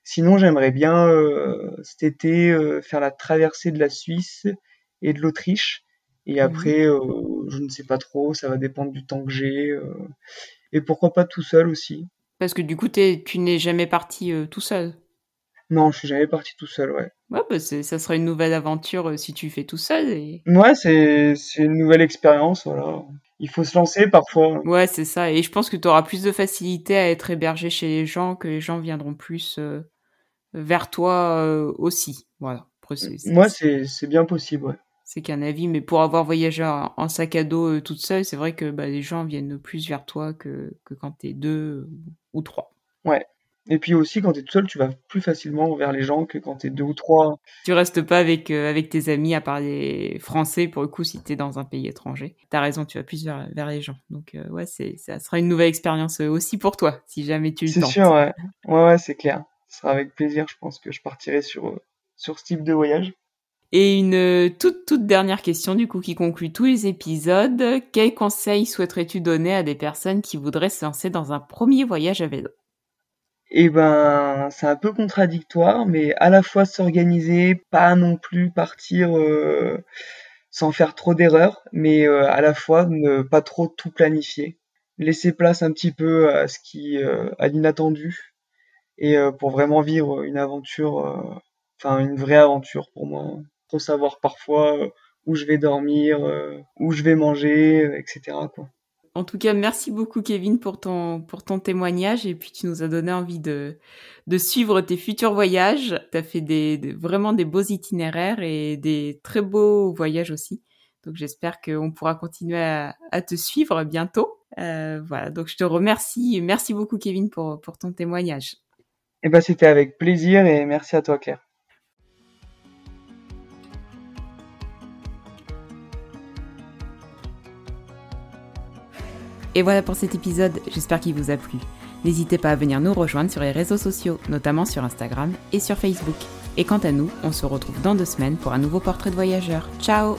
Sinon, j'aimerais bien euh, cet été euh, faire la traversée de la Suisse et de l'Autriche. Et mmh après, euh, je ne sais pas trop, ça va dépendre du temps que j'ai. et pourquoi pas tout seul aussi. Parce que du coup, tu n'es jamais parti tout seul? Non, je suis jamais parti tout seul, ouais. Ouais, bah ça sera une nouvelle aventure si tu fais tout seul. Et... Ouais, c'est une nouvelle expérience, voilà il faut se lancer parfois. Ouais, c'est ça. Et je pense que tu auras plus de facilité à être hébergé chez les gens, que les gens viendront plus euh, vers toi euh, aussi. Voilà. Moi, c'est bien possible, ouais. C'est qu'un avis, mais pour avoir voyagé en, sac à dos euh, toute seule, c'est vrai que bah, les gens viennent plus vers toi que, que quand t'es deux ou trois. Ouais, et puis aussi, quand tu es tout seul, tu vas plus facilement vers les gens que quand tu es deux ou trois. Tu restes pas avec, euh, avec tes amis à parler français, pour le coup, si tu es dans un pays étranger. Tu as raison, tu vas plus vers, vers les gens. Donc, euh, ouais, c'est, ça sera une nouvelle expérience euh, aussi pour toi, si jamais tu le C'est sûr, ouais. Ouais, ouais, c'est clair. Ce sera avec plaisir, je pense que je partirai sur, sur ce type de voyage. Et une toute, toute dernière question, du coup, qui conclut tous les épisodes. Quels conseils souhaiterais-tu donner à des personnes qui voudraient se lancer dans un premier voyage à vélo? Et ben c'est un peu contradictoire, mais à la fois s'organiser, pas non plus partir euh, sans faire trop d'erreurs, mais euh, à la fois ne pas trop tout planifier, laisser place un petit peu à ce qui euh, à l'inattendu et pour vraiment vivre une aventure, enfin une vraie aventure pour moi. Faut savoir parfois où je vais dormir, où je vais manger, etc. Quoi. En tout cas, merci beaucoup Kevin pour ton pour ton témoignage et puis tu nous as donné envie de de suivre tes futurs voyages. Tu as fait des, vraiment des beaux itinéraires et des très beaux voyages aussi. Donc j'espère qu'on pourra continuer à, te suivre bientôt. Euh, voilà, donc je te remercie. Merci beaucoup Kevin pour pour ton témoignage. Eh ben, c'était avec plaisir et merci à toi, Claire. Et voilà pour cet épisode, j'espère qu'il vous a plu. N'hésitez pas à venir nous rejoindre sur les réseaux sociaux, notamment sur Instagram et sur Facebook. Et quant à nous, on se retrouve dans deux semaines pour un nouveau portrait de voyageur. Ciao